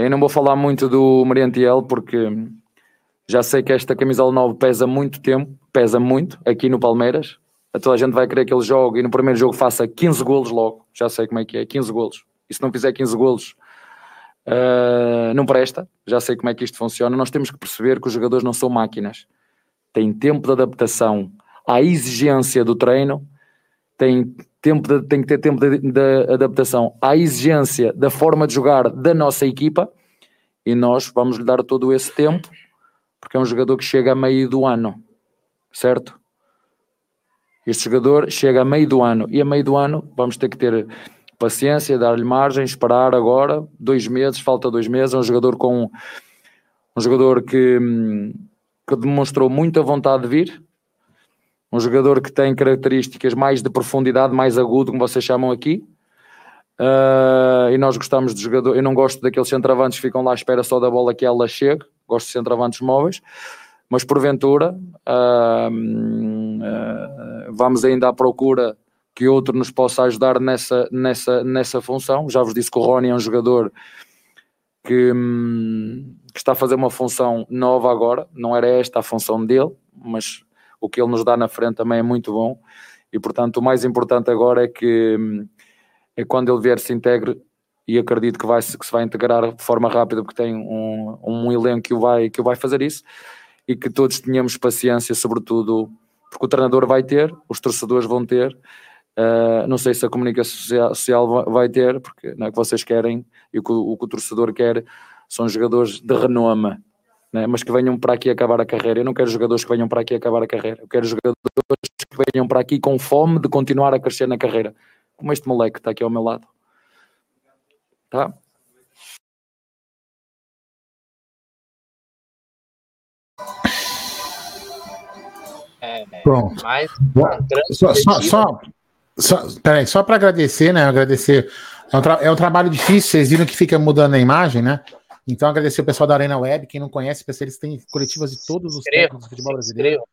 eu não vou falar muito do Mariantiel porque já sei que esta camisola 9 pesa muito tempo pesa muito aqui no Palmeiras. A toda a gente vai querer que ele jogue e no primeiro jogo faça 15 golos logo. Já sei como é que é, 15 golos. E se não fizer 15 golos, uh, não presta. Já sei como é que isto funciona. Nós temos que perceber que os jogadores não são máquinas. Têm tempo de adaptação à exigência do treino, tem, tempo de, tem que ter tempo de, de adaptação à exigência da forma de jogar da nossa equipa e nós vamos lhe dar todo esse tempo porque é um jogador que chega a meio do ano certo? Este jogador chega a meio do ano e a meio do ano vamos ter que ter paciência, dar-lhe margem, esperar agora, dois meses, falta dois meses, é um jogador com um jogador que, que demonstrou muita vontade de vir, um jogador que tem características mais de profundidade, mais agudo, como vocês chamam aqui. Uh, e nós gostamos de jogador. Eu não gosto daqueles centravantes que ficam lá à espera só da bola que ela chegue. Gosto de centravantes móveis mas porventura uh, uh, vamos ainda à procura que outro nos possa ajudar nessa, nessa, nessa função. Já vos disse que o Rony é um jogador que, um, que, está a fazer uma função nova agora, não era esta a função dele, mas o que ele nos dá na frente também é muito bom. E portanto, o mais importante agora é que hum, é quando ele vier se integre e acredito que, vai, que se vai integrar de forma rápida, porque tem um, um elenco que o, vai, que o vai fazer isso e que todos tenhamos paciência, sobretudo porque o treinador vai ter, os torcedores vão ter, uh, não sei se a comunicação social vai ter, porque não é que vocês querem e o que o, o, que o torcedor quer são jogadores de renome, né? mas que venham para aqui acabar a carreira. Eu não quero jogadores que venham para aqui acabar a carreira, eu quero jogadores que venham para aqui com fome de continuar a crescer na carreira, como este moleque que está aqui ao meu lado. Tá? É, Pronto. Mas, só, só, só, só, peraí, só para agradecer, né? Agradecer. É um, é um, trabalho difícil, vocês viram que fica mudando a imagem, né? Então, agradecer o pessoal da Arena Web. Quem não conhece, eles têm coletivas de todos os técnicos do futebol brasileiro.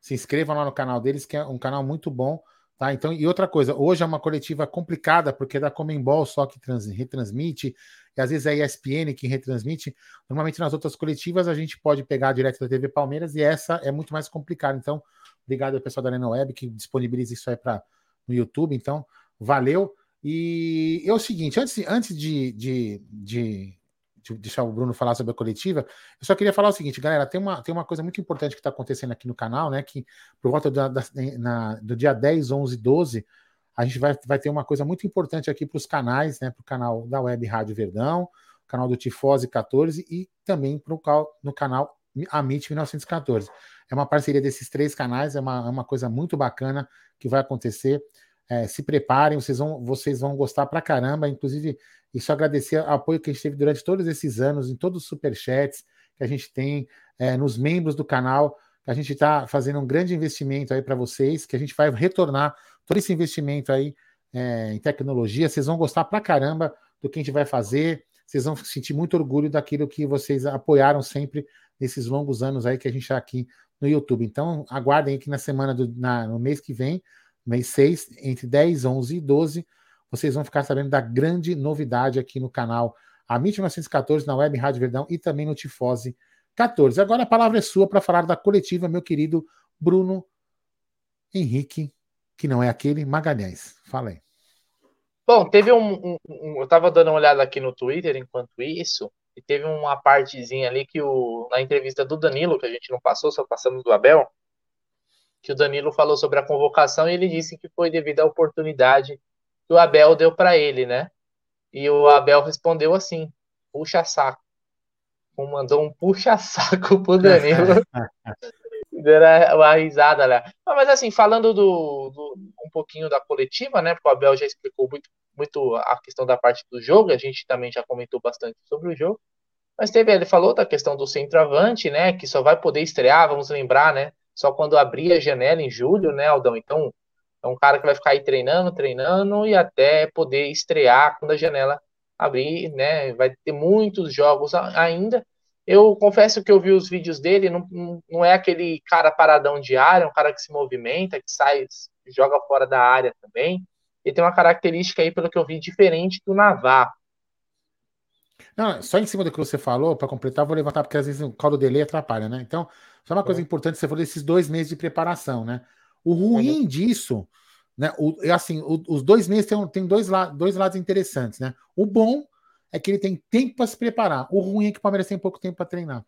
Se inscrevam lá no canal deles, que é um canal muito bom. Tá? Então, e outra coisa, hoje é uma coletiva complicada, porque é da Comembol só que trans, retransmite, e às vezes é a ESPN que retransmite. Normalmente nas outras coletivas a gente pode pegar direto da TV Palmeiras e essa é muito mais complicada. Então, obrigado ao pessoal da Arena Web que disponibiliza isso aí para no YouTube. Então, valeu. E é o seguinte, antes, antes de, de, de de deixar o Bruno falar sobre a coletiva, eu só queria falar o seguinte, galera, tem uma, tem uma coisa muito importante que está acontecendo aqui no canal, né, que por volta da, da, na, do dia 10, 11, 12, a gente vai, vai ter uma coisa muito importante aqui para os canais, né, para o canal da Web Rádio Verdão, canal do Tifose 14 e também pro, no canal Amit 1914. É uma parceria desses três canais, é uma, é uma coisa muito bacana que vai acontecer. É, se preparem, vocês vão, vocês vão gostar pra caramba. Inclusive, isso agradecer o apoio que a gente teve durante todos esses anos, em todos os superchats que a gente tem, é, nos membros do canal, que a gente está fazendo um grande investimento aí para vocês, que a gente vai retornar todo esse investimento aí é, em tecnologia. Vocês vão gostar pra caramba do que a gente vai fazer, vocês vão sentir muito orgulho daquilo que vocês apoiaram sempre nesses longos anos aí que a gente está aqui no YouTube. Então, aguardem aqui na semana do na, no mês que vem, mês 6, entre 10, 11 e 12 vocês vão ficar sabendo da grande novidade aqui no canal Amit 1914, na Web Rádio Verdão e também no Tifose 14. Agora a palavra é sua para falar da coletiva, meu querido Bruno Henrique, que não é aquele, Magalhães. Fala aí. Bom, teve um, um, um eu estava dando uma olhada aqui no Twitter enquanto isso, e teve uma partezinha ali que o, na entrevista do Danilo, que a gente não passou, só passamos do Abel, que o Danilo falou sobre a convocação e ele disse que foi devido à oportunidade que o Abel deu para ele, né? E o Abel respondeu assim: puxa saco. Mandou um puxa saco pro Danilo. Era uma risada lá. Mas assim, falando do, do, um pouquinho da coletiva, né? Porque o Abel já explicou muito, muito a questão da parte do jogo, a gente também já comentou bastante sobre o jogo. Mas teve, ele falou da questão do centroavante, né? Que só vai poder estrear, vamos lembrar, né? Só quando abrir a janela em julho, né, Aldão? Então, é um cara que vai ficar aí treinando, treinando e até poder estrear quando a janela abrir, né? Vai ter muitos jogos ainda. Eu confesso que eu vi os vídeos dele, não, não é aquele cara paradão de área, é um cara que se movimenta, que sai, joga fora da área também. Ele tem uma característica aí, pelo que eu vi, diferente do Navarro. Não, só em cima do que você falou, para completar, vou levantar, porque às vezes o caldo dele atrapalha, né? Então, só uma coisa é. importante, você falou desses dois meses de preparação, né? O ruim disso, né? O, assim, o, os dois meses tem, tem dois, la, dois lados interessantes, né? O bom é que ele tem tempo para se preparar. O ruim é que o Palmeiras tem pouco tempo para treinar.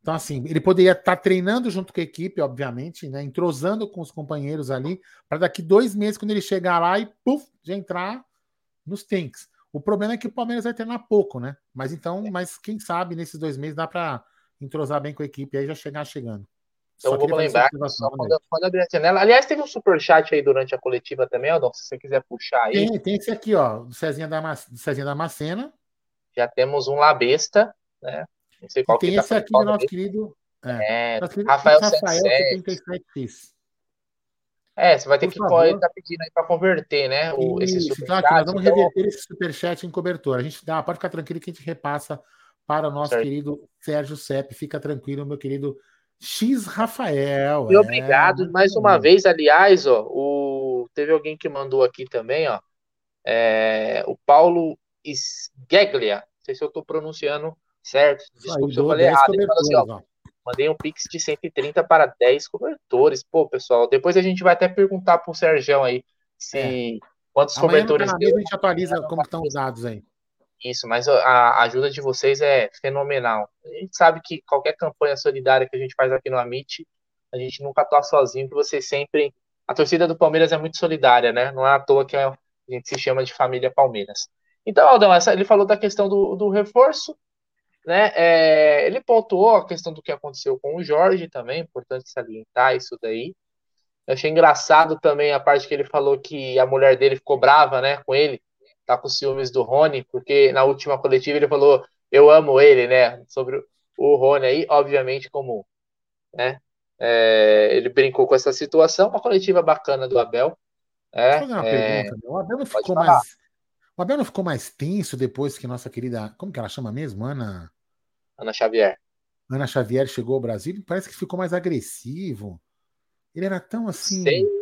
Então, assim, ele poderia estar tá treinando junto com a equipe, obviamente, né? Entrosando com os companheiros ali, para daqui dois meses, quando ele chegar lá e puf, já entrar nos tanks. O problema é que o Palmeiras vai treinar pouco, né? Mas então, mas quem sabe nesses dois meses dá para entrosar bem com a equipe e aí já chegar chegando. Então vou lembrar só quando, quando abrir a janela. Aliás, teve um superchat aí durante a coletiva também, Aldon, se você quiser puxar aí. Tem, tem esse aqui, ó, do Cezinha da, do Cezinha da Macena. Já temos um Labesta, né? Não sei qual e tem tá esse tá aqui do nosso querido, é, é, nosso querido Rafael, Rafael 77. É, você vai ter Por que estar tá pedindo aí para converter, né? O, Isso, esse superchat. Então, nós vamos então... reverter esse superchat em cobertura. A gente dá, pode ficar tranquilo que a gente repassa para o nosso certo. querido Sérgio Sepp. Fica tranquilo, meu querido X Rafael. E é, obrigado mais uma bom. vez, aliás, ó, o... teve alguém que mandou aqui também, ó, é... o Paulo Sgeglia, não sei se eu estou pronunciando certo, desculpa se eu falei errado, ele falou assim, ó, mandei um pix de 130 para 10 cobertores, pô, pessoal, depois a gente vai até perguntar pro Sérgio aí se... É. Quantos Amanhã cobertores deu? A gente atualiza como estão os dados aí. Isso, mas a ajuda de vocês é fenomenal. A gente sabe que qualquer campanha solidária que a gente faz aqui no Amit, a gente nunca está sozinho, porque vocês sempre. A torcida do Palmeiras é muito solidária, né? Não é à toa que a gente se chama de família Palmeiras. Então, Aldão, essa, ele falou da questão do, do reforço, né? É, ele pontuou a questão do que aconteceu com o Jorge também, importante salientar isso daí. Eu achei engraçado também a parte que ele falou que a mulher dele ficou brava, né, com ele, tá com ciúmes do Rony, porque na última coletiva ele falou, eu amo ele, né? Sobre o Rony aí, obviamente, como né? É, ele brincou com essa situação, uma coletiva bacana do Abel. É, uma é... pergunta, o Abel não ficou mais. O Abel não ficou mais tenso depois que nossa querida. Como que ela chama mesmo? Ana. Ana Xavier. Ana Xavier chegou ao Brasil, parece que ficou mais agressivo. Ele era tão assim. Sei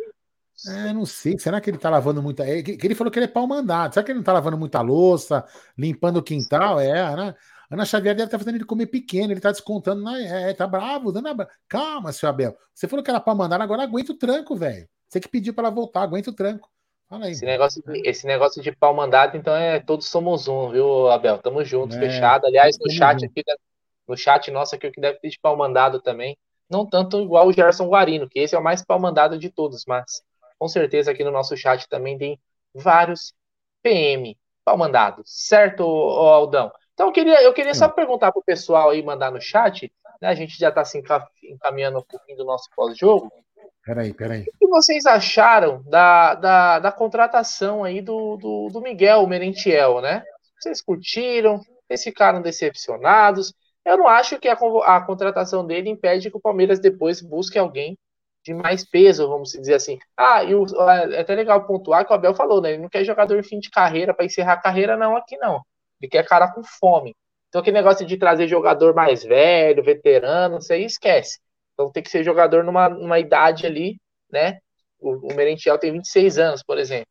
é, não sei. Será que ele tá lavando muita. É, ele falou que ele é pau mandado. Será que ele não tá lavando muita louça, limpando o quintal? É, né? Ana Xavier deve estar tá fazendo ele comer pequeno, ele tá descontando. Na... É, tá bravo, dando a... Calma, seu Abel. Você falou que era pau mandado, agora aguenta o tranco, velho. Você que pediu para ela voltar, aguenta o tranco. Fala aí. Esse negócio, de, esse negócio de pau mandado, então é todos somos um, viu, Abel? Tamo juntos, é, fechado. Aliás, no chat aqui, no chat nosso aqui, o que deve ter de pau mandado também. Não tanto igual o Gerson Guarino, que esse é o mais pau mandado de todos, mas com certeza aqui no nosso chat também tem vários PM pau mandado, certo, Aldão? Então eu queria, eu queria só perguntar pro pessoal aí mandar no chat, né? A gente já está se encaminhando um pouquinho do nosso pós-jogo. Peraí, peraí. O que vocês acharam da, da, da contratação aí do, do, do Miguel Merentiel, né? Vocês curtiram? Vocês ficaram decepcionados? Eu não acho que a, a contratação dele impede que o Palmeiras depois busque alguém de mais peso, vamos dizer assim. Ah, e o, é até legal pontuar que o Abel falou, né? Ele não quer jogador fim de carreira para encerrar a carreira, não, aqui não. Ele quer cara com fome. Então, aquele negócio de trazer jogador mais velho, veterano, isso aí esquece. Então, tem que ser jogador numa, numa idade ali, né? O, o Merentiel tem 26 anos, por exemplo.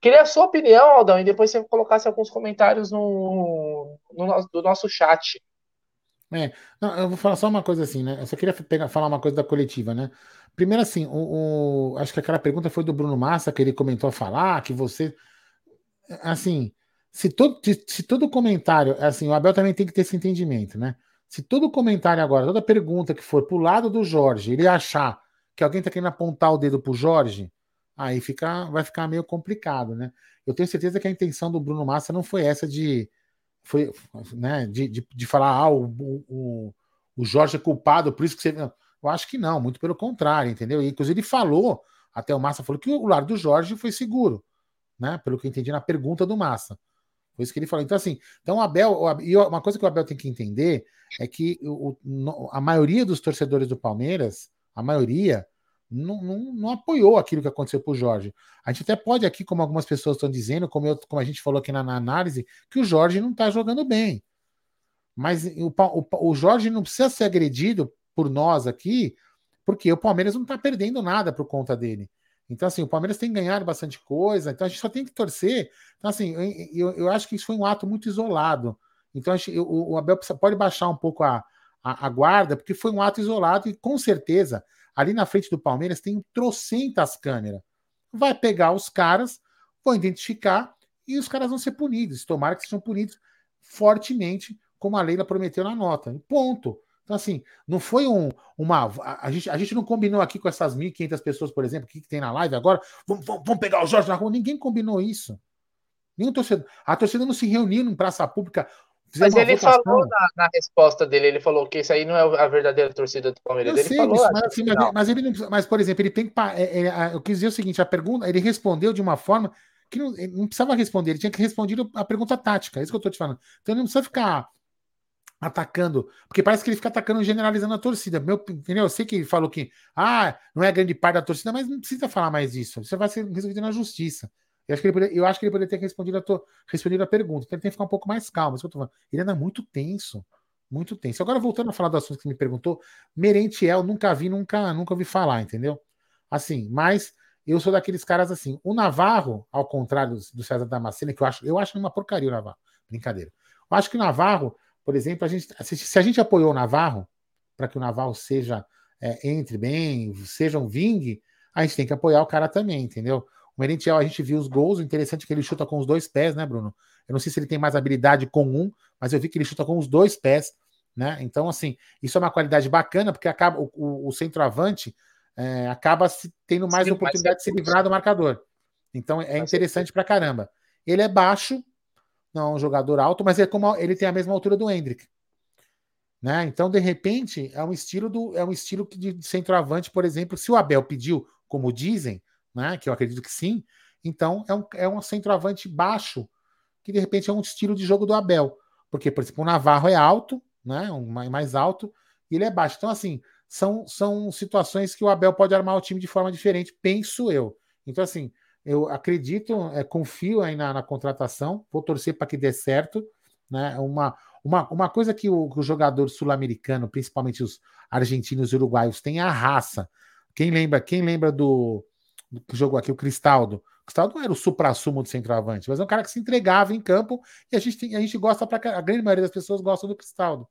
Queria a sua opinião, Aldão, e depois você colocasse alguns comentários no, no, do nosso chat. É, não, eu vou falar só uma coisa assim, né? Eu só queria pegar, falar uma coisa da coletiva, né? Primeiro, assim, o, o, acho que aquela pergunta foi do Bruno Massa, que ele comentou a falar, que você. Assim, se todo, se todo comentário. Assim, o Abel também tem que ter esse entendimento, né? Se todo comentário agora, toda pergunta que for pro lado do Jorge, ele achar que alguém tá querendo apontar o dedo pro Jorge, aí fica, vai ficar meio complicado, né? Eu tenho certeza que a intenção do Bruno Massa não foi essa de, foi, né, de, de, de falar, ah, o, o, o Jorge é culpado, por isso que você. Eu acho que não, muito pelo contrário, entendeu? E, inclusive, ele falou, até o Massa falou que o lado do Jorge foi seguro, né? Pelo que eu entendi na pergunta do Massa. Foi isso que ele falou. Então, assim, então o Abel, e uma coisa que o Abel tem que entender é que o, a maioria dos torcedores do Palmeiras, a maioria, não, não, não apoiou aquilo que aconteceu com o Jorge. A gente até pode aqui, como algumas pessoas estão dizendo, como, eu, como a gente falou aqui na, na análise, que o Jorge não está jogando bem. Mas o, o, o Jorge não precisa ser agredido por nós aqui, porque o Palmeiras não está perdendo nada por conta dele. Então, assim, o Palmeiras tem ganhado bastante coisa, então a gente só tem que torcer. Então, assim, eu, eu acho que isso foi um ato muito isolado. Então, gente, o, o, Abel pode baixar um pouco a, a, a, guarda, porque foi um ato isolado e com certeza ali na frente do Palmeiras tem trocentas câmeras. Vai pegar os caras, vão identificar e os caras vão ser punidos. Tomara que sejam punidos fortemente, como a Leila prometeu na nota. Ponto. Então, assim, não foi um, uma. A, gente, a gente não combinou aqui com essas 1.500 pessoas, por exemplo, que, que tem na live agora. Vamos, vamos pegar o Jorge na rua. Ninguém combinou isso. Nenhum torcedor. A torcida não se reuniu em praça pública. Mas ele votação. falou na, na, resposta dele, ele falou que isso aí não é a verdadeira torcida do Palmeiras. Eu ele sei falou, isso, mas, assim, mas, mas, ele não, mas, por exemplo, ele tem que. É, é, eu quis dizer o seguinte: a pergunta, ele respondeu de uma forma que não, não precisava responder, ele tinha que responder a pergunta tática. É isso que eu estou te falando. Então ele não precisa ficar atacando, porque parece que ele fica atacando generalizando a torcida. Meu, entendeu? Eu sei que ele falou que ah, não é a grande parte da torcida, mas não precisa falar mais isso. Você vai ser resolvido na justiça. Eu acho que ele, poderia, eu acho que ele poderia ter respondido a, respondido a pergunta. Então ele tem que ficar um pouco mais calmo. Ele anda muito tenso. Muito tenso. Agora, voltando a falar do assunto que me perguntou, Merentiel, nunca vi, nunca, nunca ouvi falar, entendeu? Assim, mas eu sou daqueles caras assim. O Navarro, ao contrário do César Damasceno, que eu acho, eu acho uma porcaria o Navarro. Brincadeira. Eu acho que o Navarro, por exemplo, a gente, se a gente apoiou o Navarro, para que o Navarro seja, é, entre bem, seja um vingue, a gente tem que apoiar o cara também, entendeu? Merentiel, a gente viu os gols, o interessante é que ele chuta com os dois pés, né, Bruno? Eu não sei se ele tem mais habilidade com um, mas eu vi que ele chuta com os dois pés, né? Então, assim, isso é uma qualidade bacana, porque acaba o, o, o centroavante é, acaba se, tendo mais Sim, oportunidade de se livrar do marcador. Então, é interessante pra caramba. Ele é baixo, não é um jogador alto, mas é como ele tem a mesma altura do Hendrick. Né? Então, de repente, é um estilo do é um estilo de centroavante, por exemplo, se o Abel pediu, como dizem, né? Que eu acredito que sim. Então é um, é um centroavante baixo, que de repente é um estilo de jogo do Abel. Porque, por exemplo, o Navarro é alto, né? Um mais alto, e ele é baixo. Então, assim, são, são situações que o Abel pode armar o time de forma diferente, penso eu. Então, assim, eu acredito, é, confio aí na, na contratação, vou torcer para que dê certo. Né? Uma, uma, uma coisa que o, que o jogador sul-americano, principalmente os argentinos e uruguaios, tem é a raça. Quem lembra, quem lembra do, que jogou aqui, o Cristaldo. O Cristaldo não era o supra-sumo do centroavante, mas é um cara que se entregava em campo e a gente, tem, a gente gosta para a grande maioria das pessoas gosta do Cristaldo.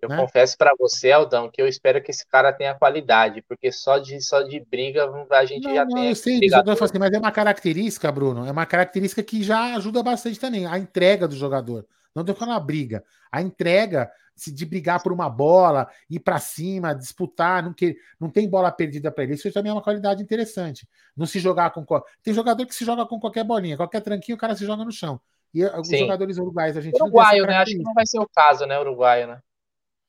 Eu né? confesso para você, Aldão, que eu espero que esse cara tenha qualidade, porque só de, só de briga a gente não, já não, tem. Eu sei disso, assim, mas é uma característica, Bruno, é uma característica que já ajuda bastante também, a entrega do jogador. Não estou falando a briga. A entrega de brigar por uma bola, ir para cima, disputar, não, que, não tem bola perdida para ele. Isso também é uma qualidade interessante. Não se jogar com. Tem jogador que se joga com qualquer bolinha, qualquer tranquinho, o cara se joga no chão. E os Sim. jogadores uruguais, a gente Uruguaio, né? Acho que não vai ser o caso, né? Uruguaio, né?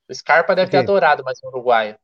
O Scarpa deve ter adorado, mas o uruguaio.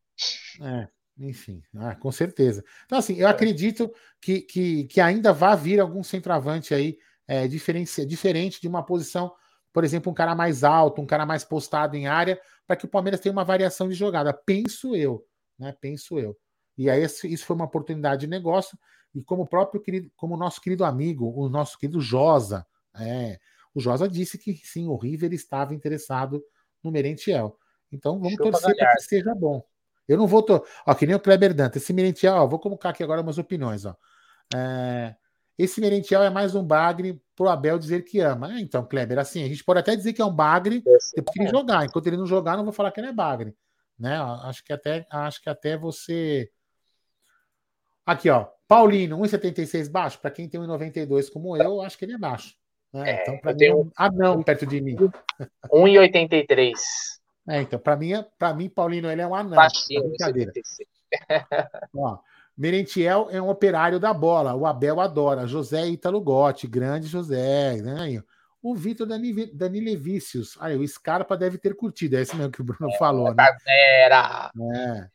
É, enfim, ah, com certeza. Então, assim, eu é. acredito que, que, que ainda vai vir algum centroavante aí é, diferente, diferente de uma posição por exemplo, um cara mais alto, um cara mais postado em área, para que o Palmeiras tenha uma variação de jogada. Penso eu, né? Penso eu. E aí isso foi uma oportunidade de negócio. E como o próprio querido, como o nosso querido amigo, o nosso querido Josa, é, o Josa disse que sim, o River estava interessado no Merentiel. Então vamos Show torcer para que seja bom. Eu não vou. To... Ó, que nem o Kleber Dante. Esse Merentiel, ó, vou colocar aqui agora umas opiniões. Ó. É... Esse Merentiel é mais um bagre pro Abel dizer que ama. É, então, Kleber, assim, a gente pode até dizer que é um bagre depois que ele jogar. Enquanto ele não jogar, não vou falar que ele é bagre. Né? Acho que até, acho que até você. Aqui, ó. Paulino, 1,76 baixo. Para quem tem 1,92 como eu, acho que ele é baixo. Né? É, então, para mim, tenho... um anão perto de mim. 1,83. É, então, para mim, para mim, Paulino, ele é um anão. Baixinho, é brincadeira. 1,76. Ó, Merentiel é um operário da bola. O Abel adora. José Ítalo Gotti, grande José. Né? O Vitor Dani, Dani Levícios. Aí, o Scarpa deve ter curtido. É esse mesmo que o Bruno falou, né? Galera! É.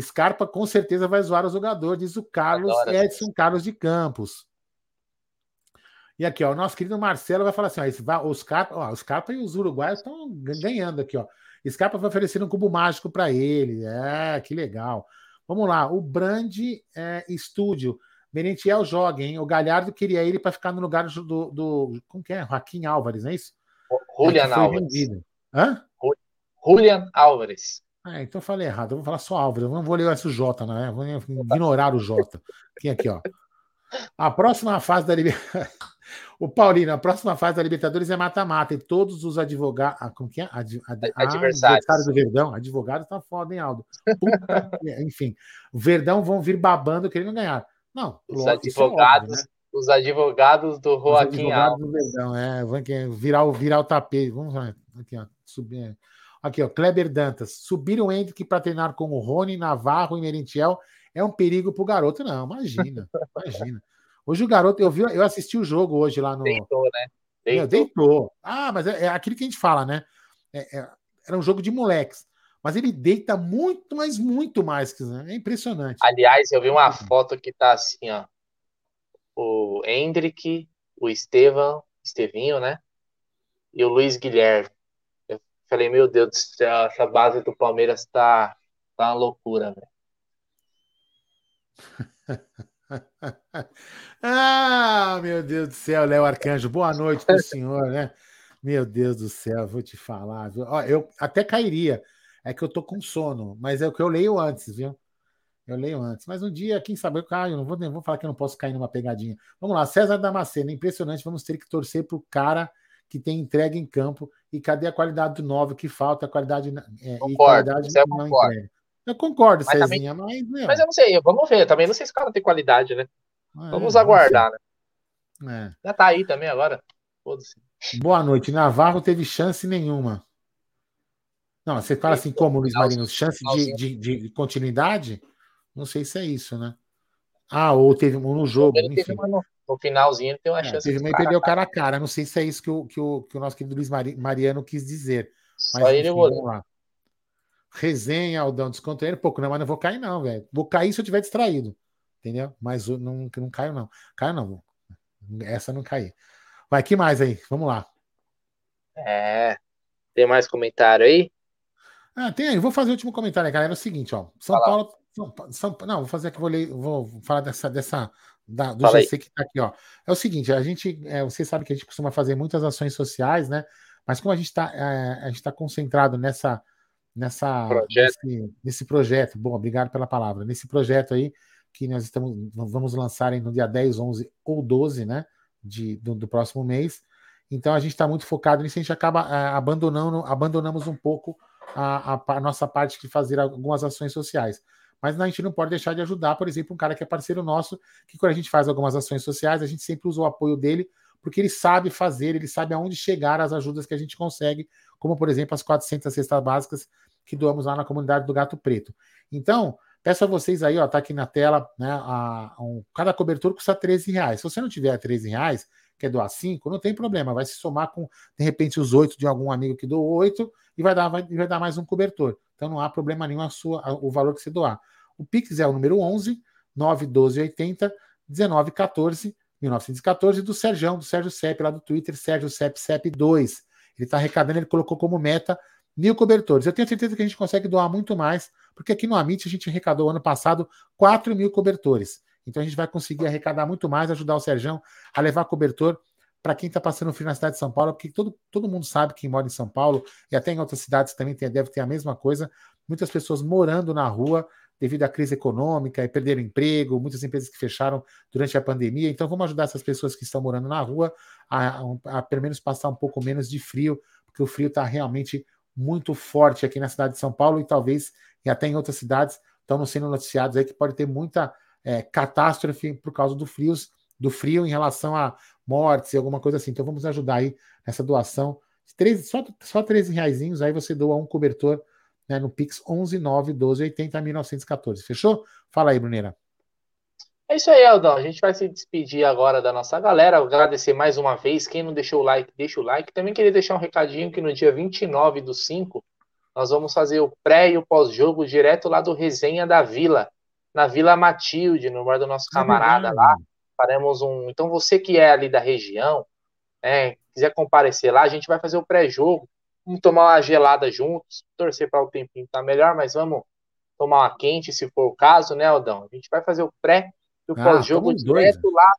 Scarpa com certeza vai zoar o jogador, diz o Carlos Adora. Edson Carlos de Campos. E aqui, ó, o nosso querido Marcelo vai falar assim: ó, esse, os, Scarpa, ó, os Scarpa e os uruguaios estão ganhando aqui, ó. Scarpa vai oferecer um cubo mágico para ele. É, que legal. Vamos lá, o Brand é, Estúdio. Merentiel joga, hein? O Galhardo queria ele para ficar no lugar do, do, Como que é? Joaquim Álvares, não é isso? Julian É Álvares. vendido. Hã? Julian Álvares. Ah, então eu falei errado. Eu vou falar só Álvares. Eu não vou ler o J, não é? Vou ignorar o J. Tem aqui, ó. A próxima fase da Libertadores. O Paulino, a próxima fase da Libertadores é mata-mata. E todos os advogados. Ah, como que é? Ad... ad- ah, Adversários. adversário do Verdão. Advogado tá foda, hein, Aldo? Puta Enfim, o Verdão vão vir babando querendo ganhar. Não, Os isso é óbvio, advogados, né? os advogados do Os Joaquim advogados Alves. do Verdão, é, vão virar, o- virar o tapete. Vamos lá, aqui, ó. Subir. Aqui, ó, Kleber Dantas. Subir o Hendrick para treinar com o Rony, Navarro e Merentiel é um perigo pro garoto. Não, imagina, imagina. Hoje o garoto, eu vi, eu assisti o jogo hoje lá no. Deitou, né? Meu, Deitou. deitou. Ah, mas é, é aquilo que a gente fala, né? É- é- era um jogo de moleques. Mas ele deita muito, mas muito mais. que- É impressionante. Aliás, eu vi uma foto que tá assim, ó. O Hendrick, o Estevam, Estevinho, né? E o Luiz Guilherme. Eu falei, meu Deus do céu, essa base do Palmeiras tá, tá uma loucura, velho. ah, meu Deus do céu, Léo Arcanjo. Boa noite pro senhor, né? Meu Deus do céu, vou te falar. viu? Ó, eu até cairia. É que eu tô com sono, mas é o que eu leio antes, viu? Eu leio antes. Mas um dia, quem sabe, eu caio. Não vou, nem vou falar que eu não posso cair numa pegadinha. Vamos lá, César Damasceno. Impressionante. Vamos ter que torcer pro cara que tem entrega em campo. E cadê a qualidade do 9 que falta? A qualidade é, e Concordo, qualidade isso eu não concordo. entrega. Eu concordo, Mas também- Cezinha, mas, meu, Mas eu não sei, vamos ver. Também não sei se o cara tem qualidade, né? é, Vamos aguardar, né? É. Já tá aí também agora. Boa noite. Navarro teve chance nenhuma. Não, você fala assim como, Luiz Marino? Chance de, de, de continuidade? Não sei se é isso, né? Ah, ou teve um no jogo, Ele uma no, no finalzinho, ele tem uma É, chance teve uma e perdeu cara a cara. Não sei se é isso que o, que o, que o nosso querido Luiz Mari- Mariano quis dizer. Só Mas ele e enfim, vamos lá. Resenha, Aldão, desconto ele pouco, não, mas não vou cair, não, velho. Vou cair se eu tiver distraído. Entendeu? Mas não, não caio, não. Caio, não. Essa não caí. Vai, que mais aí? Vamos lá. É. Tem mais comentário aí? Ah, tem aí. Vou fazer o último comentário, galera. É o seguinte, ó. São Fala. Paulo. São, São, não, vou fazer aqui, vou ler, vou falar dessa, dessa da- do Fala aí. GC que tá aqui, ó. É o seguinte, a gente, é, você sabe que a gente costuma fazer muitas ações sociais, né? Mas como a gente está, a gente tá concentrado nessa, nessa Projeto. Nesse, nesse projeto, bom, obrigado pela palavra. Nesse projeto aí que nós estamos, vamos lançar aí no dia 10, 11 ou 12, né? De, do, do próximo mês. Então a gente está muito focado nisso, a gente acaba ah, abandonando, abandonamos um pouco a, a, a nossa parte de fazer algumas ações sociais. Mas a gente não pode deixar de ajudar, por exemplo, um cara que é parceiro nosso, que quando a gente faz algumas ações sociais, a gente sempre usa o apoio dele, porque ele sabe fazer, ele sabe aonde chegar as ajudas que a gente consegue, como por exemplo as 400 cestas básicas que doamos lá na comunidade do Gato Preto. Então, peço a vocês aí, ó, tá aqui na tela, né? A, um, cada cobertor custa 13 reais. Se você não tiver 13 reais, quer doar 5, não tem problema, vai se somar com, de repente, os 8 de algum amigo que doou 8 e vai dar, vai, vai dar mais um cobertor. Então não há problema nenhum a sua, a, o valor que você doar. O Pix é o número 11 91280 1914 1914 do Serjão, do Sérgio Sepp, lá do Twitter, Sérgio Sepp Sepp 2. Ele está arrecadando, ele colocou como meta mil cobertores. Eu tenho certeza que a gente consegue doar muito mais, porque aqui no Amit a gente arrecadou ano passado 4 mil cobertores. Então a gente vai conseguir arrecadar muito mais, ajudar o Serjão a levar cobertor para quem está passando frio na cidade de São Paulo, porque todo, todo mundo sabe que mora em São Paulo e até em outras cidades também tem, deve ter a mesma coisa. Muitas pessoas morando na rua devido à crise econômica e perderam emprego, muitas empresas que fecharam durante a pandemia. Então vamos ajudar essas pessoas que estão morando na rua a, a, a pelo menos passar um pouco menos de frio, porque o frio está realmente muito forte aqui na cidade de São Paulo e talvez e até em outras cidades estão sendo noticiados aí que pode ter muita é, catástrofe por causa do frio, do frio em relação a mortes e alguma coisa assim. Então vamos ajudar aí nessa doação 13, só, só 13 reaisinhos, aí você doa um cobertor né, no Pix 11 9 12 80 1914. Fechou? Fala aí, Bruneira. É isso aí, Aldão. A gente vai se despedir agora da nossa galera. Agradecer mais uma vez. Quem não deixou o like, deixa o like. Também queria deixar um recadinho que no dia 29 do 5 nós vamos fazer o pré e o pós-jogo direto lá do Resenha da Vila, na Vila Matilde, no bar do nosso camarada lá. Faremos um. Então, você que é ali da região, né, quiser comparecer lá, a gente vai fazer o pré-jogo. Vamos tomar uma gelada juntos, torcer para o tempinho estar tá melhor, mas vamos tomar uma quente se for o caso, né, Aldão? A gente vai fazer o pré do ah, pós-jogo direto lá,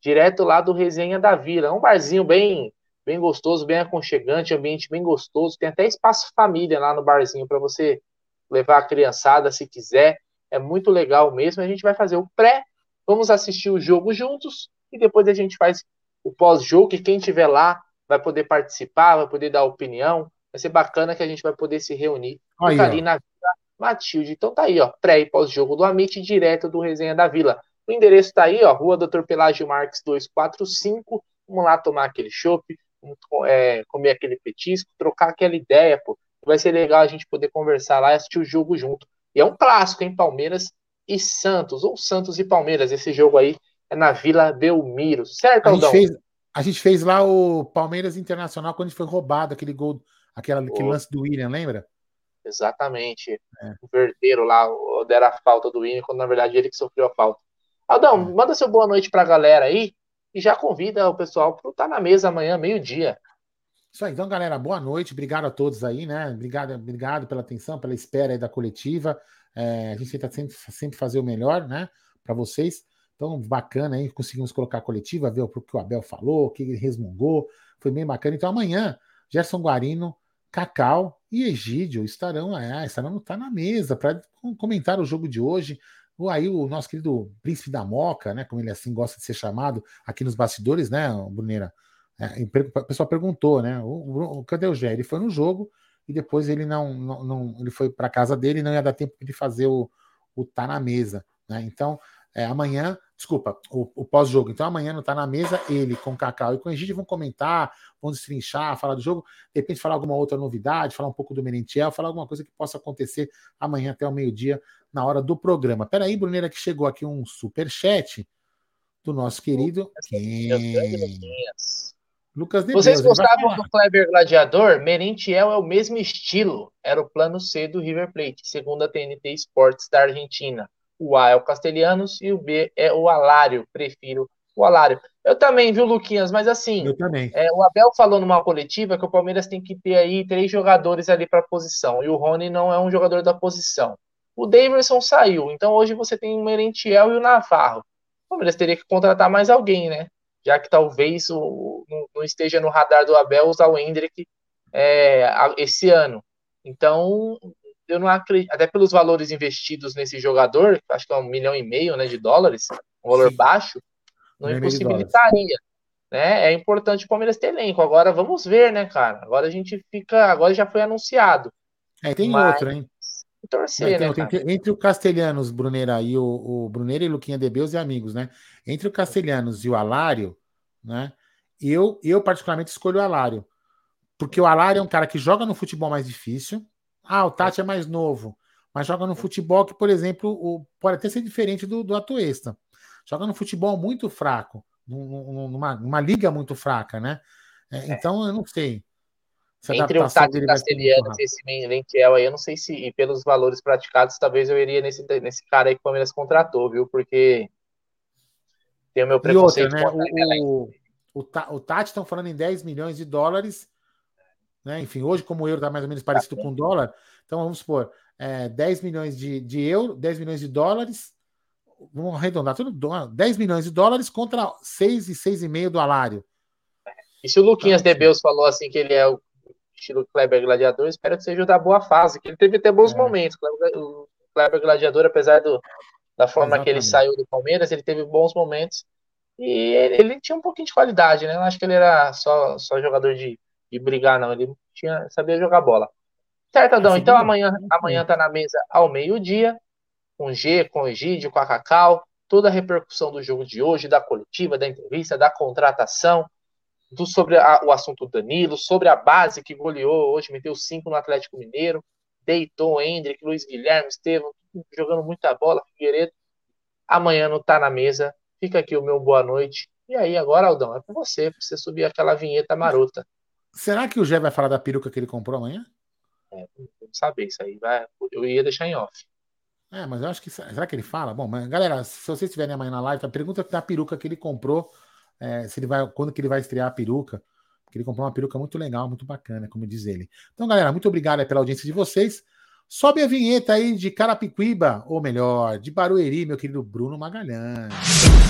direto lá do Resenha da Vila. É um barzinho bem, bem gostoso, bem aconchegante, ambiente bem gostoso. Tem até espaço família lá no barzinho para você levar a criançada se quiser. É muito legal mesmo. A gente vai fazer o pré, vamos assistir o jogo juntos e depois a gente faz o pós-jogo. Que quem tiver lá vai poder participar, vai poder dar opinião. Vai ser bacana que a gente vai poder se reunir aí, ali ó. na Vila Matilde. Então tá aí, ó, pré e pós-jogo do Amit, direto do Resenha da Vila. O endereço está aí, ó, Rua Doutor Pelágio Marques 245. Vamos lá tomar aquele chopp, é, comer aquele petisco, trocar aquela ideia, pô. Vai ser legal a gente poder conversar lá e assistir o jogo junto. E é um clássico, hein? Palmeiras e Santos, ou Santos e Palmeiras. Esse jogo aí é na Vila Belmiro, certo, Aldão? A gente fez, a gente fez lá o Palmeiras Internacional quando foi roubado, aquele gol, aquela, aquele lance do William, lembra? Exatamente. É. Inverteram lá, deram a falta do William, quando na verdade ele que sofreu a falta. Aldão, é. manda seu boa noite para a galera aí e já convida o pessoal para estar na mesa amanhã, meio-dia. Isso aí, então, galera, boa noite, obrigado a todos aí, né? Obrigado, obrigado pela atenção, pela espera aí da coletiva. É, a gente tenta sempre, sempre fazer o melhor, né, para vocês. Então, bacana aí, conseguimos colocar a coletiva, ver o que o Abel falou, o que ele resmungou, foi bem bacana. Então, amanhã, Gerson Guarino, Cacau e Egídio estarão, é, estarão tá na mesa para comentar o jogo de hoje, ou aí o nosso querido príncipe da Moca, né? Como ele assim gosta de ser chamado aqui nos bastidores, né, Bruneira? É, o pessoal perguntou, né? O, o, cadê o Gé? Ele foi no jogo e depois ele não, não, não ele foi para casa dele e não ia dar tempo de fazer o, o tá na mesa, né? Então, é, amanhã, desculpa, o, o pós-jogo. Então, amanhã não tá na mesa, ele com o Cacau e com o Egídio vão comentar, vão destrinchar, falar do jogo, de repente falar alguma outra novidade, falar um pouco do Merentiel, falar alguma coisa que possa acontecer amanhã até o meio-dia na hora do programa. Peraí, Bruneira, que chegou aqui um super chat do nosso querido Lucas de Vocês Deus, gostavam do Kleber Gladiador? Merentiel é o mesmo estilo. Era o plano C do River Plate, segundo a TNT Sports da Argentina. O A é o Castelhanos e o B é o Alário. Prefiro o Alário. Eu também, viu, Luquinhas? Mas assim, eu também. É, o Abel falou numa coletiva que o Palmeiras tem que ter aí três jogadores ali para posição. E o Rony não é um jogador da posição. O Davidson saiu, então hoje você tem o Merentiel e o Navarro. O Palmeiras teria que contratar mais alguém, né? Já que talvez o, não esteja no radar do Abel usar o Hendrick é, esse ano. Então, eu não acredito, até pelos valores investidos nesse jogador, acho que é um milhão e meio né, de dólares, um valor Sim. baixo, não um impossibilitaria. Né? É importante o Palmeiras ter elenco. Agora vamos ver, né, cara? Agora a gente fica. Agora já foi anunciado. É, tem Mas... outro, hein? torcer, né, entre, entre, o Castelhanos, Bruneira e o, o Bruneira e Luquinha de Beus e amigos, né? Entre o Castelhanos e o Alário, né? Eu, eu particularmente escolho o Alário. Porque o Alário é um cara que joga no futebol mais difícil. Ah, o Tati é mais novo, mas joga no futebol que, por exemplo, o, pode até ser diferente do, do Atuesta. Joga no futebol muito fraco, numa, numa liga muito fraca, né? É, é. Então, eu não sei. Entre o Tati Castelhano e esse Lentiel aí, eu não sei se, e pelos valores praticados, talvez eu iria nesse, nesse cara aí que o Palmeiras contratou, viu? Porque tem o meu preconceito. E outra, né? O, o, o, o Tati estão falando em 10 milhões de dólares, né? Enfim, hoje, como o euro está mais ou menos parecido com o dólar, então vamos supor, é, 10 milhões de, de euro, 10 milhões de dólares, vamos arredondar tudo, 10 milhões de dólares contra 6 e 6,5 do alário. E se o Luquinhas então, de Beus falou assim que ele é o estilo Kleber Gladiador, espero que seja da boa fase, que ele teve até bons é. momentos. O Kleber Gladiador, apesar do, da forma Exatamente. que ele saiu do Palmeiras, ele teve bons momentos. E ele, ele, tinha um pouquinho de qualidade, né? Não acho que ele era só, só jogador de, de brigar, não. Ele tinha, sabia jogar bola. Certo, Adão? Então amanhã, amanhã tá na mesa ao meio-dia, com G, com Egídio, com a Cacau, toda a repercussão do jogo de hoje, da coletiva, da entrevista, da contratação do, sobre a, o assunto Danilo, sobre a base que goleou hoje, meteu cinco no Atlético Mineiro, deitou Hendrick, Luiz Guilherme, Estevam, jogando muita bola, Figueiredo. Amanhã não tá na mesa. Fica aqui o meu boa noite. E aí, agora, Aldão, é com você, pra você subir aquela vinheta marota. Será que o Gé vai falar da peruca que ele comprou amanhã? É, não saber isso aí. Vai, eu ia deixar em off. É, mas eu acho que. Será que ele fala? Bom, mas, galera, se vocês estiverem amanhã na live, pergunta da peruca que ele comprou. É, se ele vai, quando que ele vai estrear a peruca. Porque ele comprou uma peruca muito legal, muito bacana, como diz ele. Então, galera, muito obrigado pela audiência de vocês. Sobe a vinheta aí de Carapicuíba, ou melhor, de Barueri, meu querido Bruno Magalhães.